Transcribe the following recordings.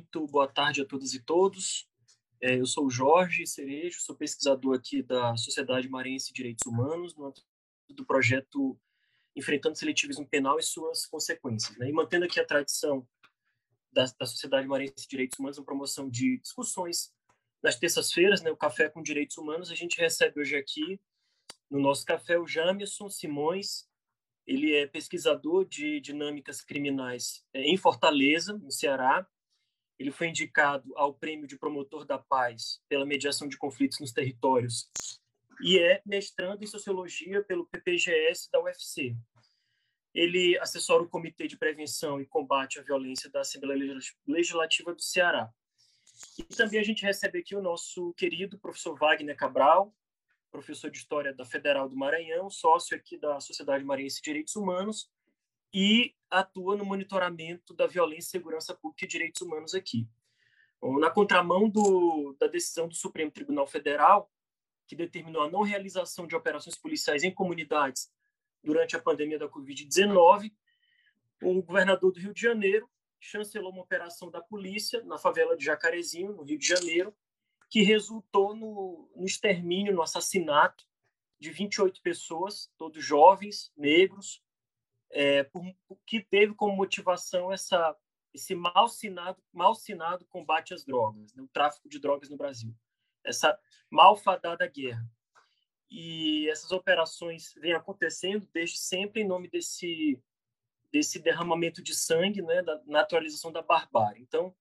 Muito boa tarde a todas e todos. É, eu sou Jorge Cerejo, sou pesquisador aqui da Sociedade Marense de Direitos Humanos, no do projeto Enfrentando Seletivismo Penal e Suas Consequências. Né? E mantendo aqui a tradição da, da Sociedade Marense de Direitos Humanos, uma promoção de discussões nas terças-feiras, né, o Café com Direitos Humanos, a gente recebe hoje aqui no nosso café o Jamerson Simões, ele é pesquisador de dinâmicas criminais é, em Fortaleza, no Ceará. Ele foi indicado ao Prêmio de Promotor da Paz pela mediação de conflitos nos territórios e é mestrando em Sociologia pelo PPGS da UFC. Ele assessora o Comitê de Prevenção e Combate à Violência da Assembleia Legislativa do Ceará. E também a gente recebe aqui o nosso querido professor Wagner Cabral, professor de História da Federal do Maranhão, sócio aqui da Sociedade Maranhense de Direitos Humanos e atua no monitoramento da violência, segurança pública e direitos humanos aqui. Na contramão do, da decisão do Supremo Tribunal Federal, que determinou a não realização de operações policiais em comunidades durante a pandemia da Covid-19, o governador do Rio de Janeiro chancelou uma operação da polícia na favela de Jacarezinho, no Rio de Janeiro, que resultou no, no extermínio, no assassinato de 28 pessoas, todos jovens, negros, é, por, que teve como motivação essa, esse mal sinado, mal sinado combate às drogas, né, o tráfico de drogas no Brasil, essa malfadada guerra. E essas operações vêm acontecendo desde sempre em nome desse desse derramamento de sangue, né, da naturalização da barbárie. Então,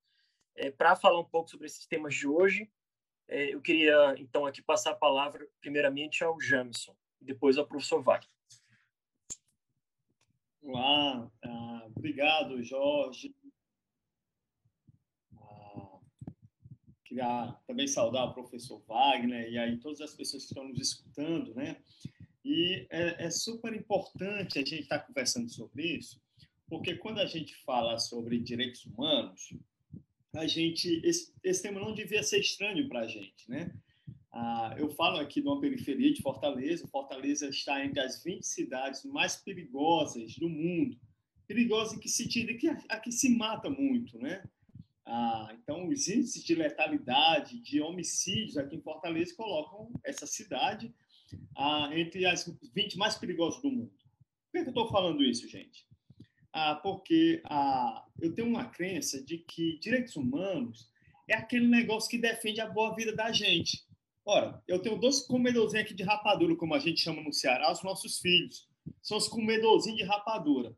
é, para falar um pouco sobre esses temas de hoje, é, eu queria, então, aqui passar a palavra, primeiramente, ao Jamison, depois ao professor Wagner. Olá, ah, obrigado, Jorge. Ah, queria também saudar o professor Wagner e aí todas as pessoas que estão nos escutando, né? E é, é super importante a gente estar tá conversando sobre isso, porque quando a gente fala sobre direitos humanos, a gente esse, esse tema não devia ser estranho para a gente, né? Ah, eu falo aqui de uma periferia de Fortaleza. Fortaleza está entre as 20 cidades mais perigosas do mundo. Perigosa em que sentido? Que aqui se mata muito, né? Ah, então, os índices de letalidade, de homicídios aqui em Fortaleza colocam essa cidade ah, entre as 20 mais perigosas do mundo. Por que, eu estou falando isso, gente? ah, porque ah, eu tenho uma crença de que direitos humanos é aquele negócio que defende a boa vida da gente. Ora, eu tenho dois comedorzinhos aqui de rapadura, como a gente chama no Ceará, os nossos filhos. São os comedorzinhos de rapadura.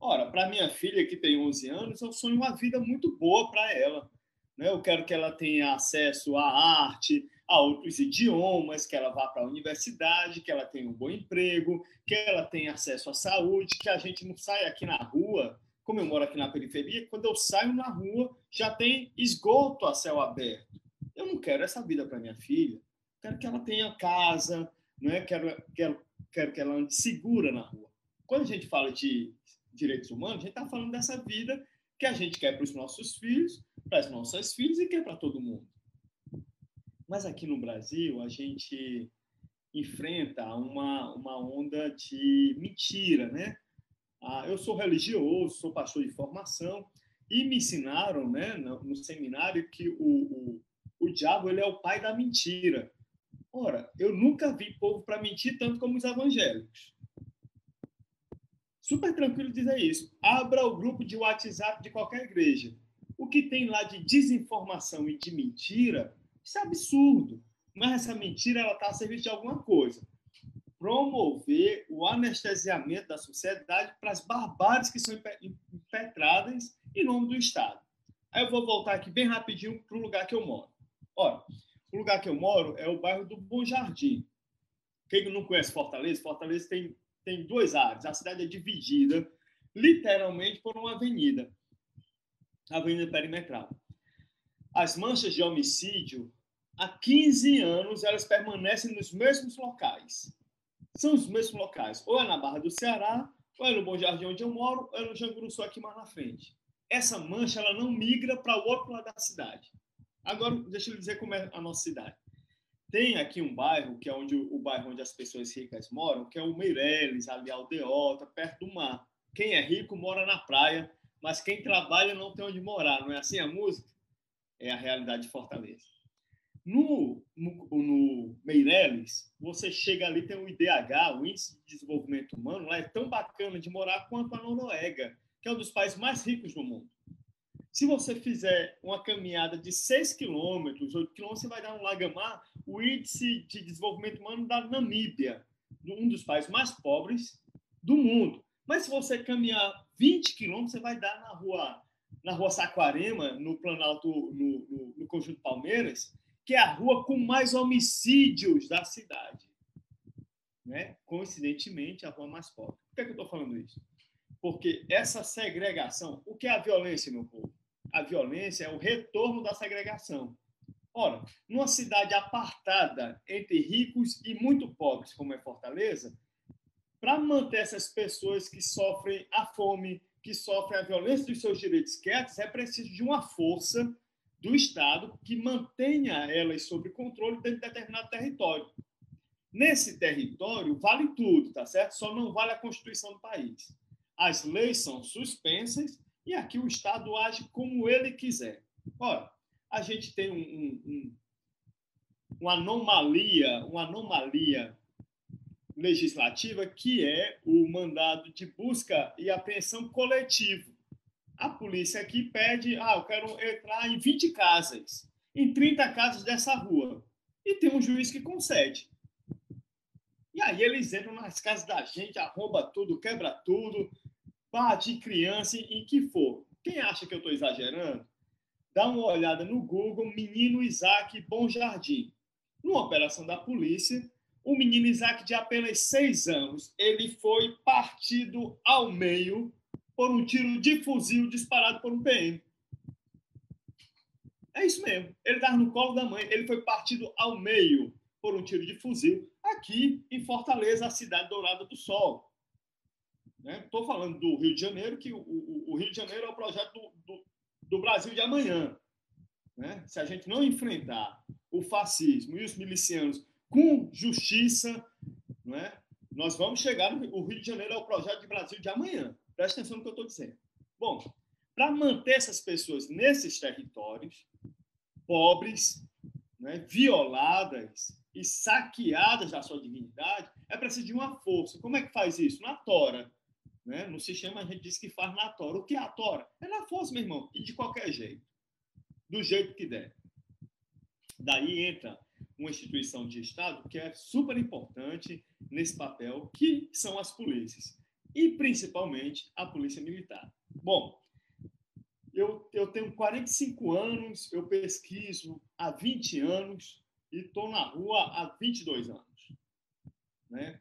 Ora, para minha filha, que tem 11 anos, eu sonho uma vida muito boa para ela. Né? Eu quero que ela tenha acesso à arte, a outros idiomas, que ela vá para a universidade, que ela tenha um bom emprego, que ela tenha acesso à saúde, que a gente não saia aqui na rua, como eu moro aqui na periferia, quando eu saio na rua já tem esgoto a céu aberto. Eu não quero essa vida para minha filha. Quero que ela tenha casa, não é? Quero, quero, quero que ela ande segura na rua. Quando a gente fala de direitos humanos, a gente está falando dessa vida que a gente quer para os nossos filhos, para as nossas filhas e quer para todo mundo. Mas aqui no Brasil, a gente enfrenta uma, uma onda de mentira, né? Ah, eu sou religioso, sou pastor de formação, e me ensinaram, né, no, no seminário, que o, o, o diabo ele é o pai da mentira. Ora, eu nunca vi povo para mentir tanto como os evangélicos. Super tranquilo dizer isso. Abra o grupo de WhatsApp de qualquer igreja. O que tem lá de desinformação e de mentira isso é absurdo. Mas essa mentira ela está a serviço de alguma coisa. Promover o anestesiamento da sociedade para as barbáries que são impetradas em nome do Estado. Aí eu vou voltar aqui bem rapidinho para o lugar que eu moro. Olha, o lugar que eu moro é o bairro do Bom Jardim. Quem não conhece Fortaleza, Fortaleza tem, tem duas áreas. A cidade é dividida literalmente por uma avenida, a Avenida Perimetral. As manchas de homicídio há 15 anos elas permanecem nos mesmos locais. São os mesmos locais. Ou é na Barra do Ceará, ou é no Bom Jardim onde eu moro, ou é no Janguruçu aqui mais na frente. Essa mancha ela não migra para o outro lado da cidade. Agora, deixa eu dizer como é a nossa cidade. Tem aqui um bairro, que é onde, o bairro onde as pessoas ricas moram, que é o Meireles, ali Aldeota, perto do mar. Quem é rico mora na praia, mas quem trabalha não tem onde morar. Não é assim a música? É a realidade de Fortaleza. No, no, no Meireles, você chega ali, tem o IDH, o Índice de Desenvolvimento Humano, lá é tão bacana de morar quanto a Noruega, que é um dos países mais ricos do mundo. Se você fizer uma caminhada de 6 quilômetros, 8 quilômetros, você vai dar no Lagamar, o índice de desenvolvimento humano da Namíbia, um dos países mais pobres do mundo. Mas se você caminhar 20 quilômetros, você vai dar na rua, na rua Saquarema, no Planalto, no, no, no Conjunto Palmeiras, que é a rua com mais homicídios da cidade. Né? Coincidentemente, a rua mais pobre. Por que, é que eu estou falando isso? Porque essa segregação, o que é a violência, meu povo? A violência é o retorno da segregação. Ora, numa cidade apartada entre ricos e muito pobres, como é Fortaleza, para manter essas pessoas que sofrem a fome, que sofrem a violência dos seus direitos quietos, é preciso de uma força do Estado que mantenha elas sob controle dentro de determinado território. Nesse território, vale tudo, tá certo? Só não vale a Constituição do país. As leis são suspensas e aqui o Estado age como ele quiser. Ora, a gente tem um, um, um, uma anomalia, uma anomalia legislativa que é o mandado de busca e apreensão coletivo. A polícia aqui pede, ah, eu quero entrar em 20 casas, em 30 casas dessa rua. E tem um juiz que concede. E aí eles entram nas casas da gente, arromba tudo, quebra tudo, bate criança em que for. Quem acha que eu estou exagerando? Dá uma olhada no Google, menino Isaac Bom Jardim. Numa operação da polícia, o menino Isaac, de apenas seis anos, ele foi partido ao meio por um tiro de fuzil disparado por um PM. É isso mesmo. Ele estava no colo da mãe. Ele foi partido ao meio por um tiro de fuzil aqui em Fortaleza, a cidade dourada do Sol. Estou né? falando do Rio de Janeiro, que o, o, o, Rio de Janeiro é o projeto do, do, do Brasil de amanhã. Né? Se a gente não enfrentar o fascismo e os milicianos com justiça, né? nós vamos chegar o Rio de Janeiro é o projeto de Brasil de amanhã. Presta atenção no que eu estou dizendo. Bom, para manter essas pessoas nesses territórios, pobres, né, violadas e saqueadas da sua dignidade, é preciso de uma força. Como é que faz isso? Na tora. Né? No sistema a gente diz que faz na tora. O que é a tora? É na força, meu irmão, e de qualquer jeito. Do jeito que der. Daí entra uma instituição de Estado que é super importante nesse papel, que são as polícias. E principalmente a Polícia Militar. Bom, eu, eu tenho 45 anos, eu pesquiso há 20 anos e estou na rua há 22 anos. Né?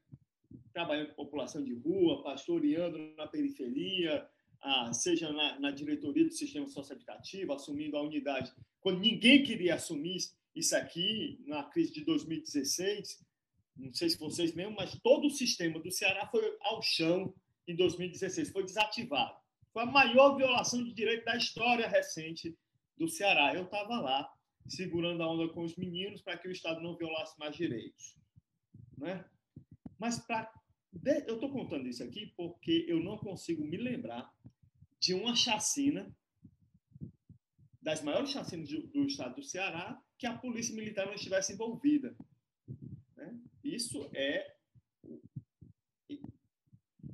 Trabalhando com população de rua, pastoreando na periferia, ah, seja na, na, diretoria do sistema socioeducativo, assumindo a unidade, quando ninguém queria assumir isso aqui, na crise de 2016, não sei se vocês lembram, mas todo o sistema do Ceará foi ao chão em 2016, foi desativado. Foi a maior violação de direito da história recente do Ceará. Eu estava lá, segurando a onda com os meninos para que o Estado não violasse mais direitos. Né? Mas para eu estou contando isso aqui porque eu não consigo me lembrar de uma chacina, das maiores chacinas do, do estado do Ceará, que a polícia militar não estivesse envolvida. Né? Isso é,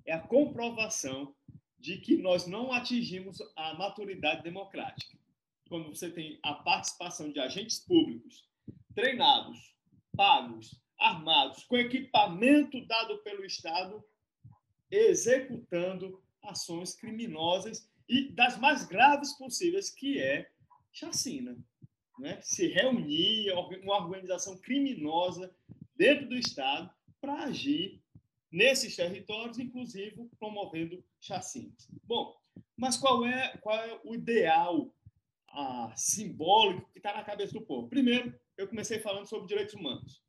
é a comprovação de que nós não atingimos a maturidade democrática. Quando você tem a participação de agentes públicos treinados, pagos, armados, com equipamento dado pelo Estado, executando ações criminosas e das mais graves possíveis, que é chacina. Né? Se reunir uma organização criminosa dentro do Estado para agir nesses territórios, inclusive promovendo chacinas. Bom, mas qual é, qual é o ideal ah, simbólico que está na cabeça do povo? Primeiro, eu comecei falando sobre direitos humanos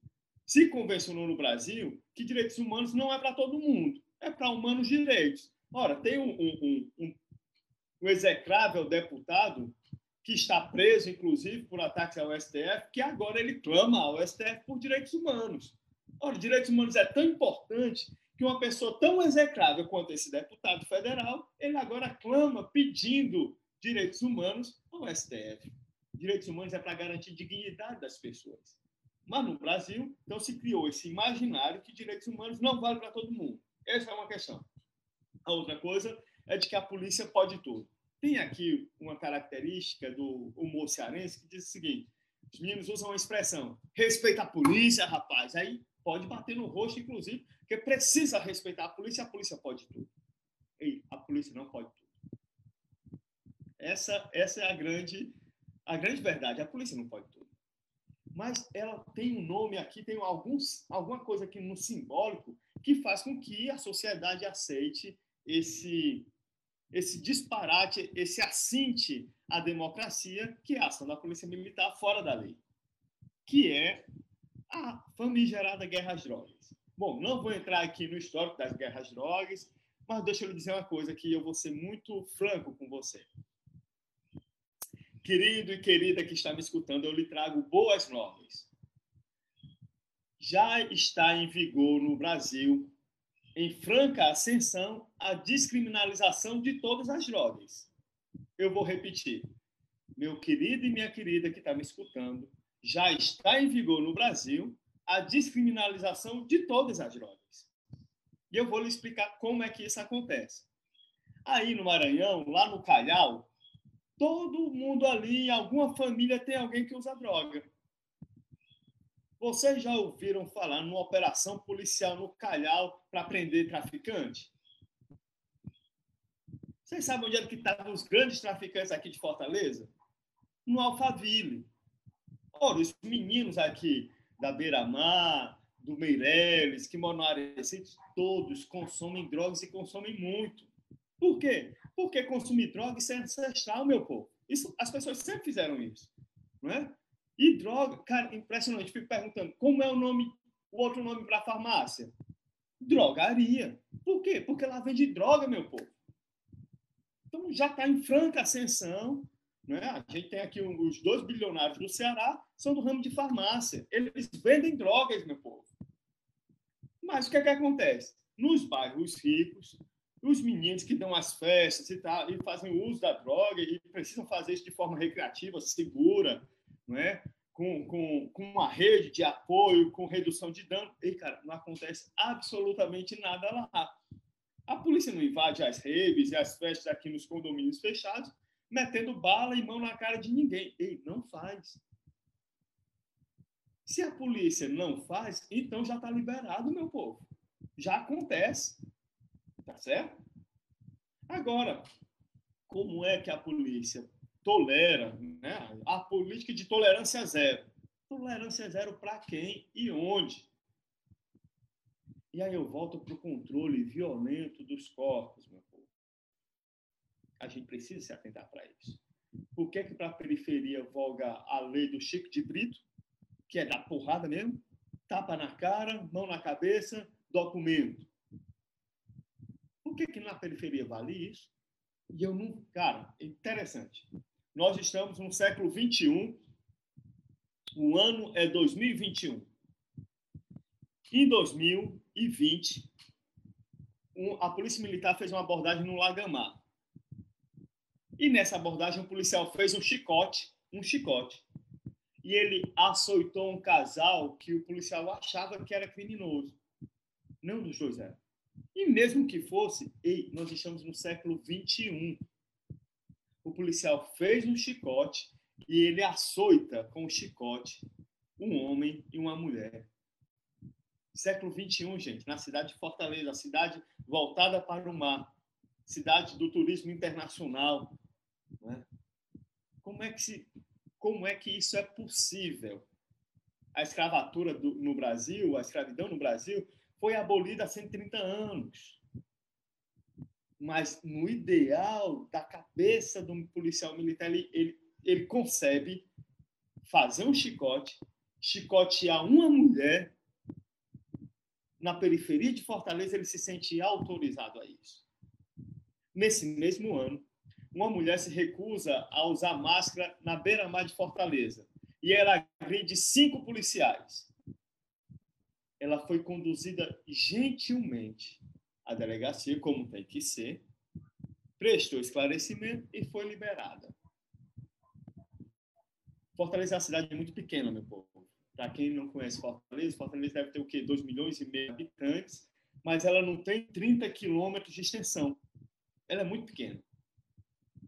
se convencionou no Brasil que direitos humanos não é para todo mundo, é para humanos direitos. Ora, tem um, um, um, um execrável deputado que está preso, inclusive, por ataques ao STF, que agora ele clama ao STF por direitos humanos. Ora, direitos humanos é tão importante que uma pessoa tão execrável quanto esse deputado federal, ele agora clama pedindo direitos humanos ao STF. Direitos humanos é para garantir dignidade das pessoas. Mas no Brasil, então se criou esse imaginário que direitos humanos não valem para todo mundo. Essa é uma questão. A outra coisa é de que a polícia pode tudo. Tem aqui uma característica do humor cearense que diz o seguinte: os meninos usam uma expressão, respeita a polícia, rapaz. Aí pode bater no rosto, inclusive, porque precisa respeitar a polícia, a polícia pode tudo. Ei, a polícia não pode tudo. Essa, essa é a grande, a grande verdade. A polícia não pode tudo. Mas ela tem um nome aqui, tem alguns, alguma coisa aqui no simbólico que faz com que a sociedade aceite esse, esse disparate, esse assinte à democracia, que é a ação da polícia militar fora da lei, que é a famigerada guerra às drogas. Bom, não vou entrar aqui no histórico das guerras às drogas, mas deixa eu lhe dizer uma coisa que eu vou ser muito franco com você. Querido e querida que está me escutando, eu lhe trago boas novas. Já está em vigor no Brasil em franca ascensão a descriminalização de todas as drogas. Eu vou repetir. Meu querido e minha querida que está me escutando, já está em vigor no Brasil a descriminalização de todas as drogas. E eu vou lhe explicar como é que isso acontece. Aí no Maranhão, lá no Calhau, todo mundo ali, alguma família tem alguém que usa droga. Vocês já ouviram falar numa operação policial no Calhau para prender traficante? Vocês sabem onde é que estavam os grandes traficantes aqui de Fortaleza? No Alphaville. Ora, os meninos aqui da Beira-Mar, do Meireles, que moram na Arecife, todos consomem drogas e consomem muito. Por quê? Porque consumir drogas é ancestral, meu povo. Isso, as pessoas sempre fizeram isso. Não é? E droga, cara, impressionante. Fico perguntando como é o nome, o outro nome para farmácia? Drogaria. Por quê? Porque ela vende droga, meu povo. Então já está em franca ascensão. Né? A gente tem aqui os dois bilionários do Ceará, são do ramo de farmácia. Eles vendem drogas, meu povo. Mas o que, é que acontece? Nos bairros ricos, os meninos que dão as festas e, tal, e fazem uso da droga e precisam fazer isso de forma recreativa, segura, não é? Com, com, com uma rede de apoio, com redução de dano. E, cara, não acontece absolutamente nada lá. A polícia não invade as redes e as festas aqui nos condomínios fechados, metendo bala e mão na cara de ninguém. Ei, não faz. Se a polícia não faz, então já está liberado, meu povo. Já acontece. Tá certo? Agora, como é que a polícia tolera, né? a política de tolerância zero. Tolerância zero para quem e onde? E aí eu volto para o controle violento dos corpos, meu povo. A gente precisa se atentar para isso. Por que, que para a periferia voga a lei do Chico de Brito, que é da porrada mesmo? Tapa na cara, mão na cabeça, documento. Que, que na periferia vale isso? E eu não. Cara, interessante. Nós estamos no século 21, o ano é 2021. Em 2020, a Polícia Militar fez uma abordagem no Lagamar. E nessa abordagem, o policial fez um chicote, um chicote. E ele açoitou um casal que o policial achava que era criminoso. Não dos dois era. E mesmo que fosse, ei, nós estamos no século 21 o policial fez um chicote e ele açoita com o chicote um homem e uma mulher. Século 21, gente, na cidade de Fortaleza, cidade voltada para o mar, cidade do turismo internacional. Né? Como, é que se, como é que isso é possível? A escravatura do, no Brasil, a escravidão no Brasil, foi abolida há 130 anos mas no ideal da cabeça do policial militar, ele, ele, ele concebe fazer um chicote, chicotear uma mulher na periferia de Fortaleza, ele se sente autorizado a isso. Nesse mesmo ano, uma mulher se recusa a usar máscara na beira-mar de Fortaleza e ela agride cinco policiais. Ela foi conduzida gentilmente à delegacia, como tem que ser, prestou esclarecimento e foi liberada. Fortaleza é uma cidade muito pequena, meu povo. Para quem não conhece Fortaleza, Fortaleza deve ter o quê? 2 milhões e meio de habitantes, mas ela não tem 30 quilômetros de extensão. Ela é muito pequena.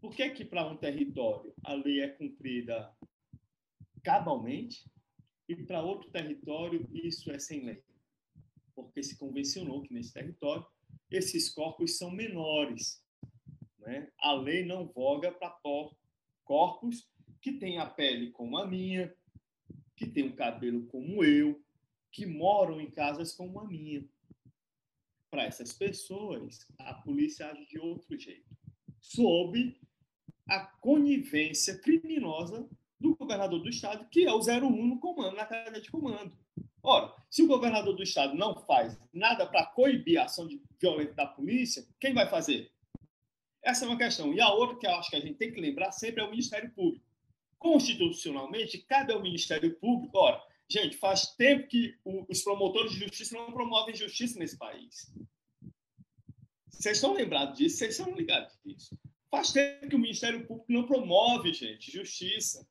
Por que que para um território a lei é cumprida cabalmente e para outro território isso é sem lei? Porque se convencionou que nesse território esses corpos são menores. Né? A lei não voga para corpos que têm a pele como a minha, que têm um cabelo como eu, que moram em casas como a minha. Para essas pessoas, a polícia age de outro jeito, sob a conivência criminosa do governador do estado, que é o 01 no comando, na cadeia de comando. Ora, se o governador do estado não faz nada para coibir a ação de violenta da polícia, quem vai fazer? Essa é uma questão. E a outra que eu acho que a gente tem que lembrar sempre é o Ministério Público. Constitucionalmente, cabe ao Ministério Público. Ora, gente, faz tempo que os promotores de justiça não promovem justiça nesse país. Vocês estão lembrados disso? Vocês estão ligados disso? Faz tempo que o Ministério Público não promove, gente, justiça.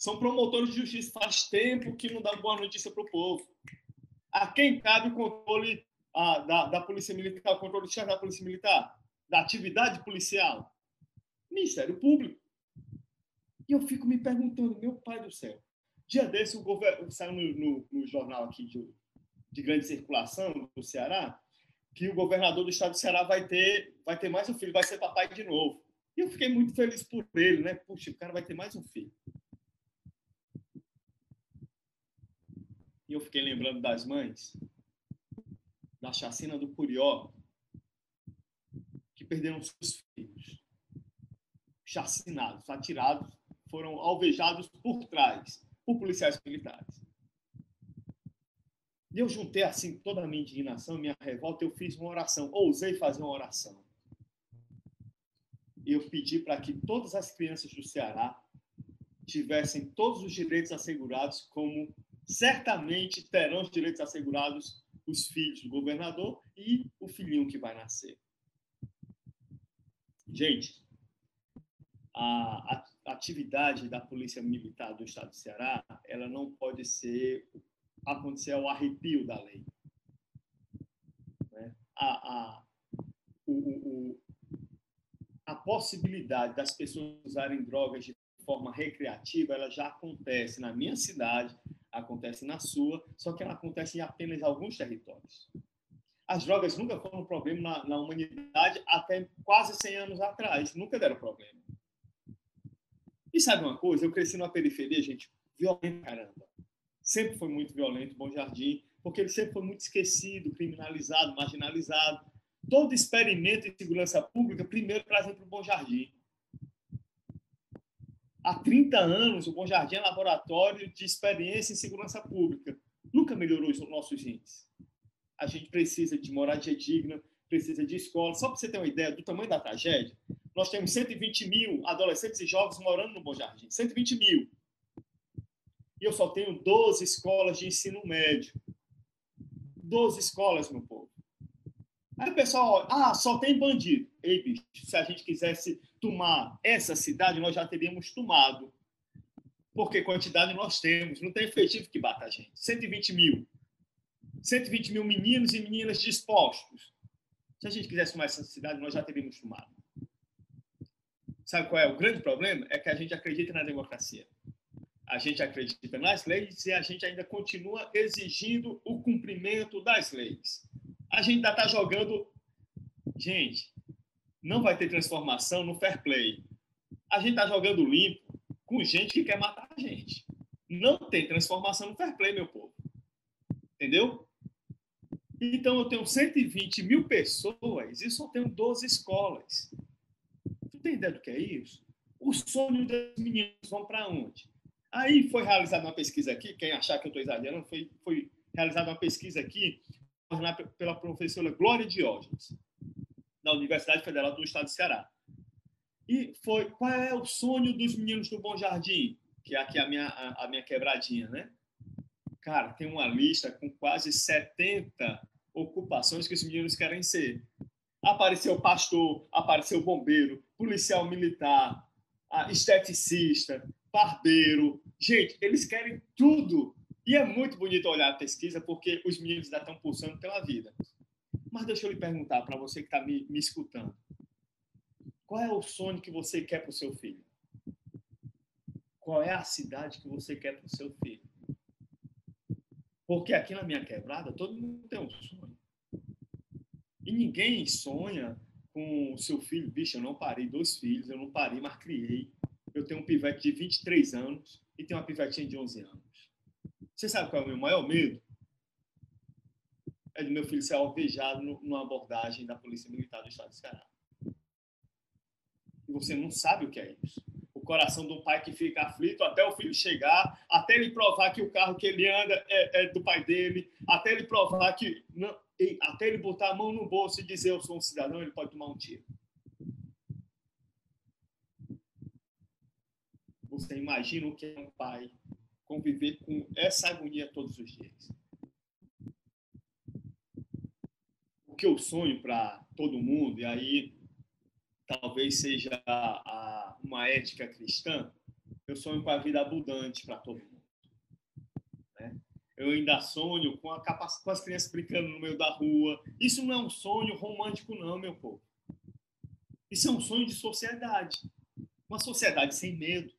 São promotores de justiça. Faz tempo que não dá boa notícia para o povo. A quem cabe o controle da, da Polícia Militar, o controle do chefe da Polícia Militar? Da atividade policial? Ministério Público. E eu fico me perguntando, meu pai do céu. Dia desse, o governo saiu no, no, no jornal aqui de, de grande circulação do Ceará que o governador do estado do Ceará vai ter, vai ter mais um filho, vai ser papai de novo. E eu fiquei muito feliz por ele, né? Puxa, o cara vai ter mais um filho. E eu fiquei lembrando das mães, da chacina do Curió, que perderam seus filhos. Chacinados, atirados, foram alvejados por trás, por policiais militares. E eu juntei assim toda a minha indignação, minha revolta, eu fiz uma oração, ousei fazer uma oração. E eu pedi para que todas as crianças do Ceará tivessem todos os direitos assegurados, como certamente terão os direitos assegurados os filhos do governador e o filhinho que vai nascer. Gente, a, atividade da Polícia Militar do Estado do Ceará, ela não pode ser acontecer o arrepio da lei. Né? A, a, o, o, a possibilidade das pessoas usarem drogas de forma recreativa, ela já acontece na minha cidade, acontece na sua, só que ela acontece em apenas alguns territórios. As drogas nunca foram um problema na, na humanidade até quase 100 anos atrás, nunca deram problema. E sabe uma coisa? Eu cresci numa periferia, gente, violenta caramba sempre foi muito violento, Bom Jardim, porque ele sempre foi muito esquecido, criminalizado, marginalizado. Todo experimento em segurança pública, primeiro trazem para o Bom Jardim. Há 30 anos, o Bom Jardim é laboratório de experiência em segurança pública. Nunca melhorou os nossos índices. A gente precisa de moradia digna, precisa de escola. Só para você ter uma ideia do tamanho da tragédia, nós temos 120 mil adolescentes e jovens morando no Bom Jardim. 120 mil e eu só tenho 12 escolas de ensino médio. 12 escolas, meu povo. Aí o pessoal, ah, só tem bandido. Ei, bicho, se a gente quisesse tomar essa cidade, nós já teríamos tomado. Porque quantidade nós temos, não tem efetivo que bata a gente. 120 mil. 120 mil meninos e meninas dispostos. Se a gente quisesse tomar essa cidade, nós já teríamos tomado. Sabe qual é o grande problema? É que a gente acredita na democracia a gente acredita nas leis e a gente ainda continua exigindo o cumprimento das leis. A gente ainda está jogando. Gente, não vai ter transformação no fair play. A gente está jogando limpo com gente que quer matar a gente. Não tem transformação no fair play, meu povo. Entendeu? Então, eu tenho 120 mil pessoas e só tenho 12 escolas. Tu tem ideia do que é isso? O sonho dos meninos vão para onde? Aí foi realizada uma pesquisa aqui, quem achar que eu estou exagerando, foi, foi realizada uma pesquisa aqui pela professora Glória Diógenes, da Universidade Federal do Estado do Ceará. E foi qual é o sonho dos meninos do Bom Jardim, que é aqui a minha, a, a minha quebradinha, né? Cara, tem uma lista com quase 70 ocupações que os meninos querem ser. Apareceu pastor, apareceu bombeiro, policial militar, esteticista, barbeiro. Gente, eles querem tudo. E é muito bonito olhar a pesquisa porque os meninos ainda estão pulsando pela vida. Mas deixa eu lhe perguntar para você que está me, me escutando. Qual é o sonho que você quer para o seu filho? Qual é a cidade que você quer para o seu filho? Porque aqui na minha quebrada, todo mundo tem um sonho. E ninguém sonha com o seu filho. Bicho, eu não parei dois filhos, eu não parei, mas criei. Eu tenho um pivete de 23 anos e tenho uma pivetinha de 11 anos. Você sabe qual é o meu maior medo? É do meu filho ser alvejado numa abordagem da Polícia Militar do Estado de Ceará. E você não sabe o que é isso coração do pai que fica aflito até o filho chegar, até ele provar que o carro que ele anda é, é do pai dele, até ele provar que. Não, até ele botar a mão no bolso e dizer eu sou um cidadão, ele pode tomar um tiro. Você imagina o que é um pai conviver com essa agonia todos os dias. O que eu sonho para todo mundo, e aí talvez seja a, uma ética cristã, eu sonho com a vida abundante para todo mundo. Né? Eu ainda sonho com, a com as crianças brincando no meio da rua. Isso não é um sonho romântico, não, meu povo. Isso é um sonho de sociedade. Uma sociedade sem medo.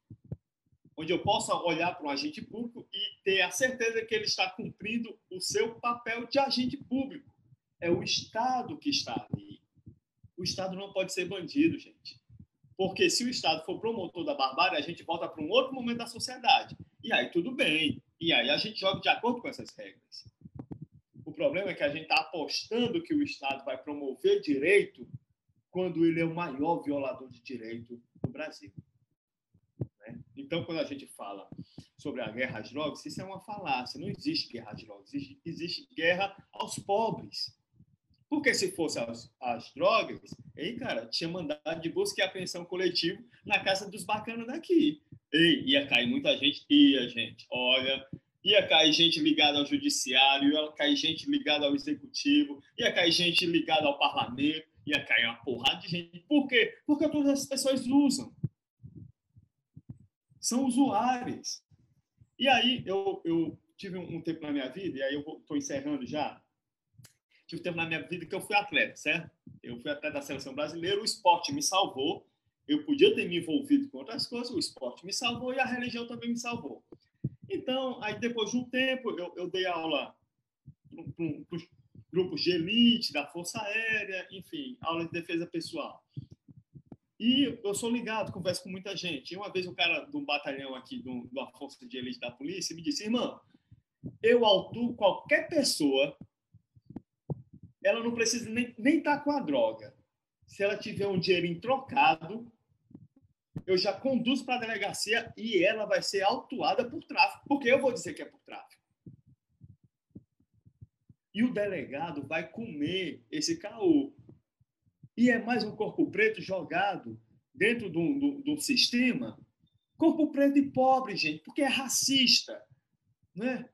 Onde eu possa olhar para um agente público e ter a certeza que ele está cumprindo o seu papel de agente público. É o Estado que está ali o Estado não pode ser bandido, gente. Porque se o Estado for promotor da barbárie, a gente volta para um outro momento da sociedade. E aí tudo bem. E aí a gente joga de acordo com essas regras. O problema é que a gente está apostando que o Estado vai promover direito quando ele é o maior violador de direito no Brasil. Né? Então, quando a gente fala sobre a guerra às drogas, isso é uma falácia. Não existe guerra às drogas. Existe guerra aos pobres. Porque se fosse as, as drogas, ei, cara, tinha mandado de busca e apreensão coletivo na casa dos bacanas daqui. Ei, ia cair muita gente? Ia, gente. Olha, ia cair gente ligada ao judiciário, ia cair gente ligada ao executivo, ia cair gente ligada ao parlamento, ia cair uma porrada de gente. Por quê? Porque todas as pessoas usam. São usuários. E aí, eu, eu tive um, tempo na minha vida, e aí eu estou encerrando já, tive tempo na minha vida que eu fui atleta, certo? Eu fui atleta da seleção brasileira, o esporte me salvou. Eu podia ter me envolvido com outras coisas, o esporte me salvou e a religião também me salvou. Então, aí depois de um tempo, eu, eu dei aula para os grupos de elite, da Força Aérea, enfim, aula de defesa pessoal. E eu sou ligado, converso com muita gente. E uma vez um cara de um batalhão aqui, de uma força de elite da polícia, me disse, irmão, eu autuo qualquer pessoa ela não precisa nem estar nem tá com a droga. Se ela tiver um dinheirinho trocado, eu já conduzo para a delegacia e ela vai ser autuada por tráfico, porque eu vou dizer que é por tráfico. E o delegado vai comer esse caô. E é mais um corpo preto jogado dentro de um, de um sistema. Corpo preto e pobre, gente, porque é racista. Né?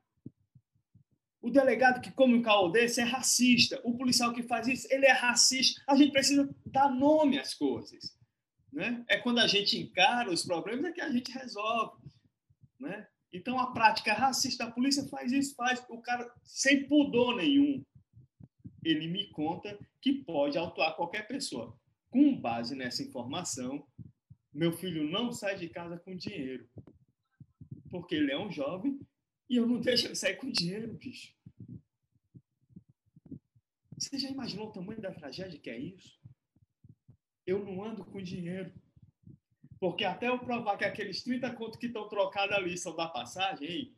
O delegado que come um caô desse é racista. O policial que faz isso, ele é racista. A gente precisa dar nome às coisas. Né? É quando a gente encara os problemas é que a gente resolve. Né? Então, a prática racista da polícia faz isso, faz o cara sem pudor nenhum. Ele me conta que pode autuar qualquer pessoa. Com base nessa informação, meu filho não sai de casa com dinheiro. Porque ele é um jovem e eu não deixo ele sair com dinheiro, bicho. Você já imaginou o tamanho da tragédia que é isso? Eu não ando com dinheiro. Porque até eu provar que aqueles 30 contos que estão trocados ali são da passagem, ei,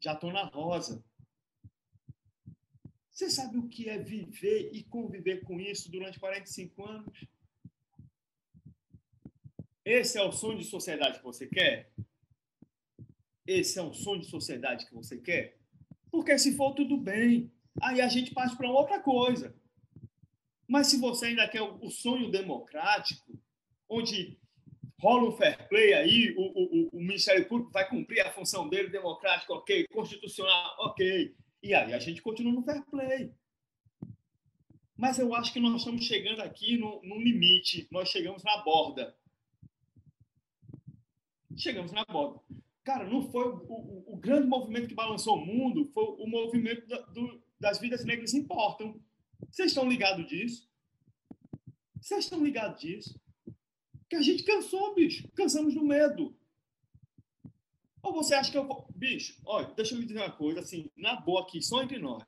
já estou na rosa. Você sabe o que é viver e conviver com isso durante 45 anos? Esse é o sonho de sociedade que você quer? Esse é um sonho de sociedade que você quer? Porque se for tudo bem, aí a gente parte para outra coisa. Mas se você ainda quer o sonho democrático, onde rola um fair play aí, o, o, o Ministério Público vai cumprir a função dele, democrática, ok, constitucional, ok. E aí a gente continua no fair play. Mas eu acho que nós estamos chegando aqui no, no limite, nós chegamos na borda. Chegamos na borda. Cara, não foi o, o, o grande movimento que balançou o mundo, foi o movimento da, do, das vidas negras importam. Vocês estão ligados disso? Vocês estão ligados disso? Que a gente cansou, bicho. Cansamos do medo. Ou você acha que eu vou. Bicho, olha, deixa eu lhe dizer uma coisa, assim, na boa aqui, só entre nós.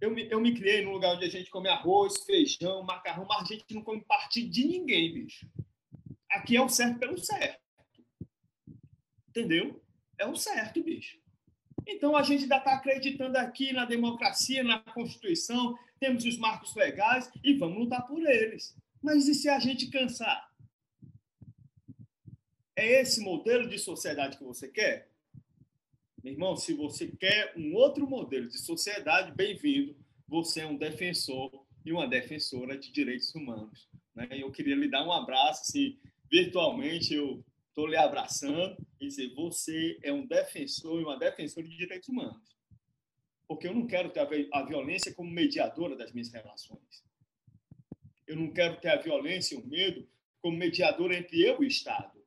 Eu me, eu me criei num lugar onde a gente come arroz, feijão, macarrão, mas a gente não come parte de ninguém, bicho. Aqui é o certo pelo certo. Entendeu? É o certo, bicho. Então a gente ainda está acreditando aqui na democracia, na Constituição, temos os marcos legais e vamos lutar por eles. Mas e se a gente cansar? É esse modelo de sociedade que você quer? Meu irmão, se você quer um outro modelo de sociedade, bem-vindo. Você é um defensor e uma defensora de direitos humanos. Né? Eu queria lhe dar um abraço, assim, virtualmente eu estou lhe abraçando e dizer, você é um defensor e uma defensora de direitos humanos. Porque eu não quero ter a violência como mediadora das minhas relações. Eu não quero ter a violência e o medo como mediador entre eu e o Estado.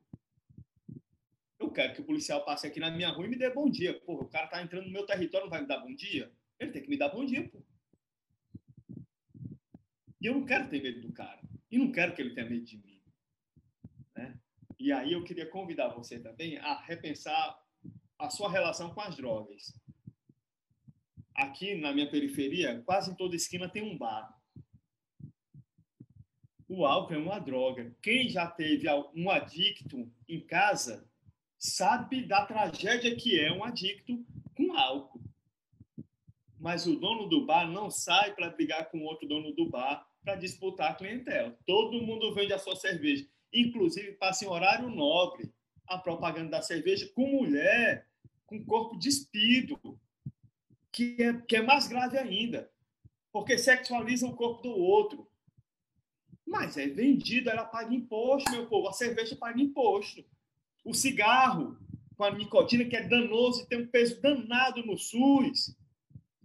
Eu quero que o policial passe aqui na minha rua e me dê bom dia. Porra, o cara tá entrando no meu território, não vai me dar bom dia? Ele tem que me dar bom dia, pô. E eu não quero ter medo do cara. E não quero que ele tenha medo de mim. E aí eu queria convidar você também a repensar a sua relação com as drogas. Aqui na minha periferia, quase em toda esquina tem um bar o álcool é uma droga. Quem já teve um adicto em casa sabe da tragédia que é um adicto com álcool. Mas o dono do bar não sai para brigar com outro dono do bar para disputar a clientela. Todo mundo vende a sua cerveja. Inclusive, passa em horário nobre a propaganda da cerveja com mulher com corpo despido, que é, que é mais grave ainda, porque sexualiza o corpo do outro mas é vendido, ela paga imposto, meu povo. A cerveja paga imposto. O cigarro com a nicotina, que é danoso e tem um peso danado no SUS,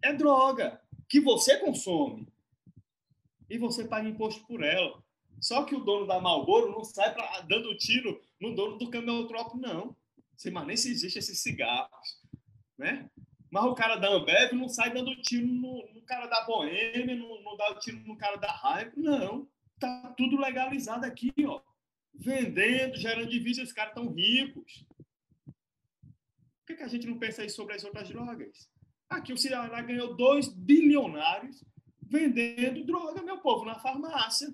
é droga que você consome. E você paga imposto por ela. Só que o dono da Marlboro não sai pra, dando tiro no dono do camelotrópico, não. Sei mais nem se existe esses cigarros. Né? Mas o cara da Ambev não sai dando tiro no, no cara da Boêmia, não, não dá tiro no cara da Raiva, não. Tá tudo legalizado aqui, ó. Vendendo, gerando divisas, os caras estão ricos. Por que, que a gente não pensa aí sobre as outras drogas? Aqui o Ceará ganhou 2 bilionários vendendo droga, meu povo, na farmácia.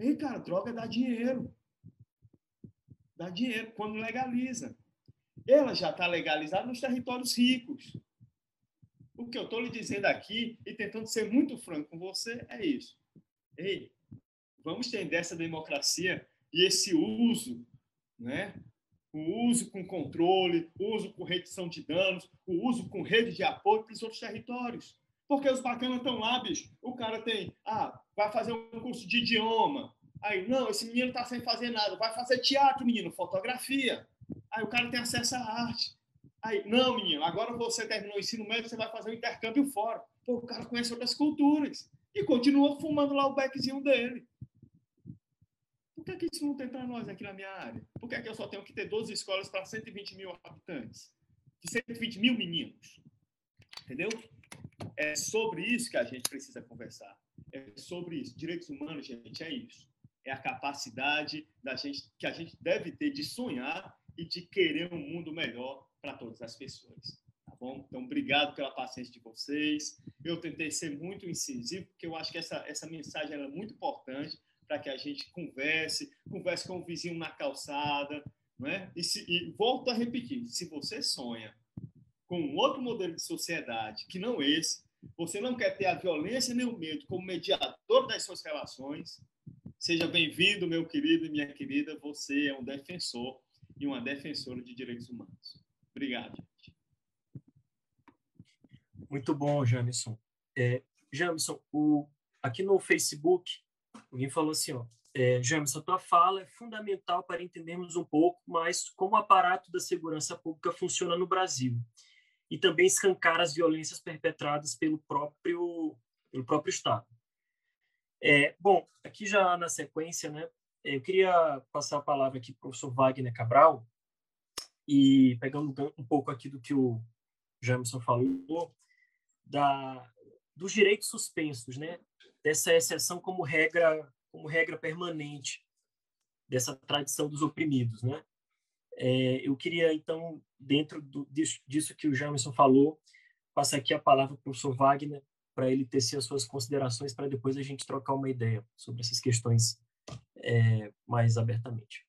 Ei, cara, droga dá dinheiro. Dá dinheiro quando legaliza. Ela já está legalizada nos territórios ricos. O que eu estou lhe dizendo aqui, e tentando ser muito franco com você, é isso ei, vamos ter essa democracia e esse uso, né? O uso com controle, o uso com redução de danos, o uso com rede de apoio para os outros territórios. Porque os bacanas estão lá, bicho. O cara tem, ah, vai fazer um curso de idioma. Aí, não, esse menino está sem fazer nada. Vai fazer teatro, menino, fotografia. Aí o cara tem acesso à arte. Aí, não, menino, agora você terminou o ensino médio, você vai fazer um intercâmbio fora. Pô, o cara conhece outras culturas e continua fumando lá o beckzinho dele. Por que, que isso não tem para nós aqui na minha área? Por que, que eu só tenho que ter 12 escolas para 120 mil habitantes? De 120 mil meninos? Entendeu? É sobre isso que a gente precisa conversar. É sobre isso. Direitos humanos, gente, é isso. É a capacidade da gente que a gente deve ter de sonhar e de querer um mundo melhor para todas as pessoas bom? Então, obrigado pela paciência de vocês. Eu tentei ser muito incisivo, porque eu acho que essa, essa mensagem é muito importante para que a gente converse, converse com o vizinho na calçada, né? E, se, e volto a repetir, se você sonha com outro modelo de sociedade que não esse, você não quer ter a violência nem o medo como mediador das suas relações, seja bem-vindo, meu querido e minha querida, você é um defensor e uma defensora de direitos humanos. Obrigado. Muito bom, Jamison. É, Jamison, o, aqui no Facebook, alguém falou assim, ó, é, James, a tua fala é fundamental para entendermos um pouco mais como o aparato da segurança pública funciona no Brasil e também escancar as violências perpetradas pelo próprio, pelo próprio Estado. É, bom, aqui já na sequência, né, eu queria passar a palavra aqui para o professor Wagner Cabral, e pegando um pouco aqui do que o Jameson falou, da, dos direitos suspensos, né, dessa exceção como regra como regra permanente dessa tradição dos oprimidos, né? É, eu queria então, dentro do, disso, disso, que o Jameson falou, passar aqui a palavra para o professor Wagner para ele tecer as suas considerações para depois a gente trocar uma ideia sobre essas questões é, mais abertamente.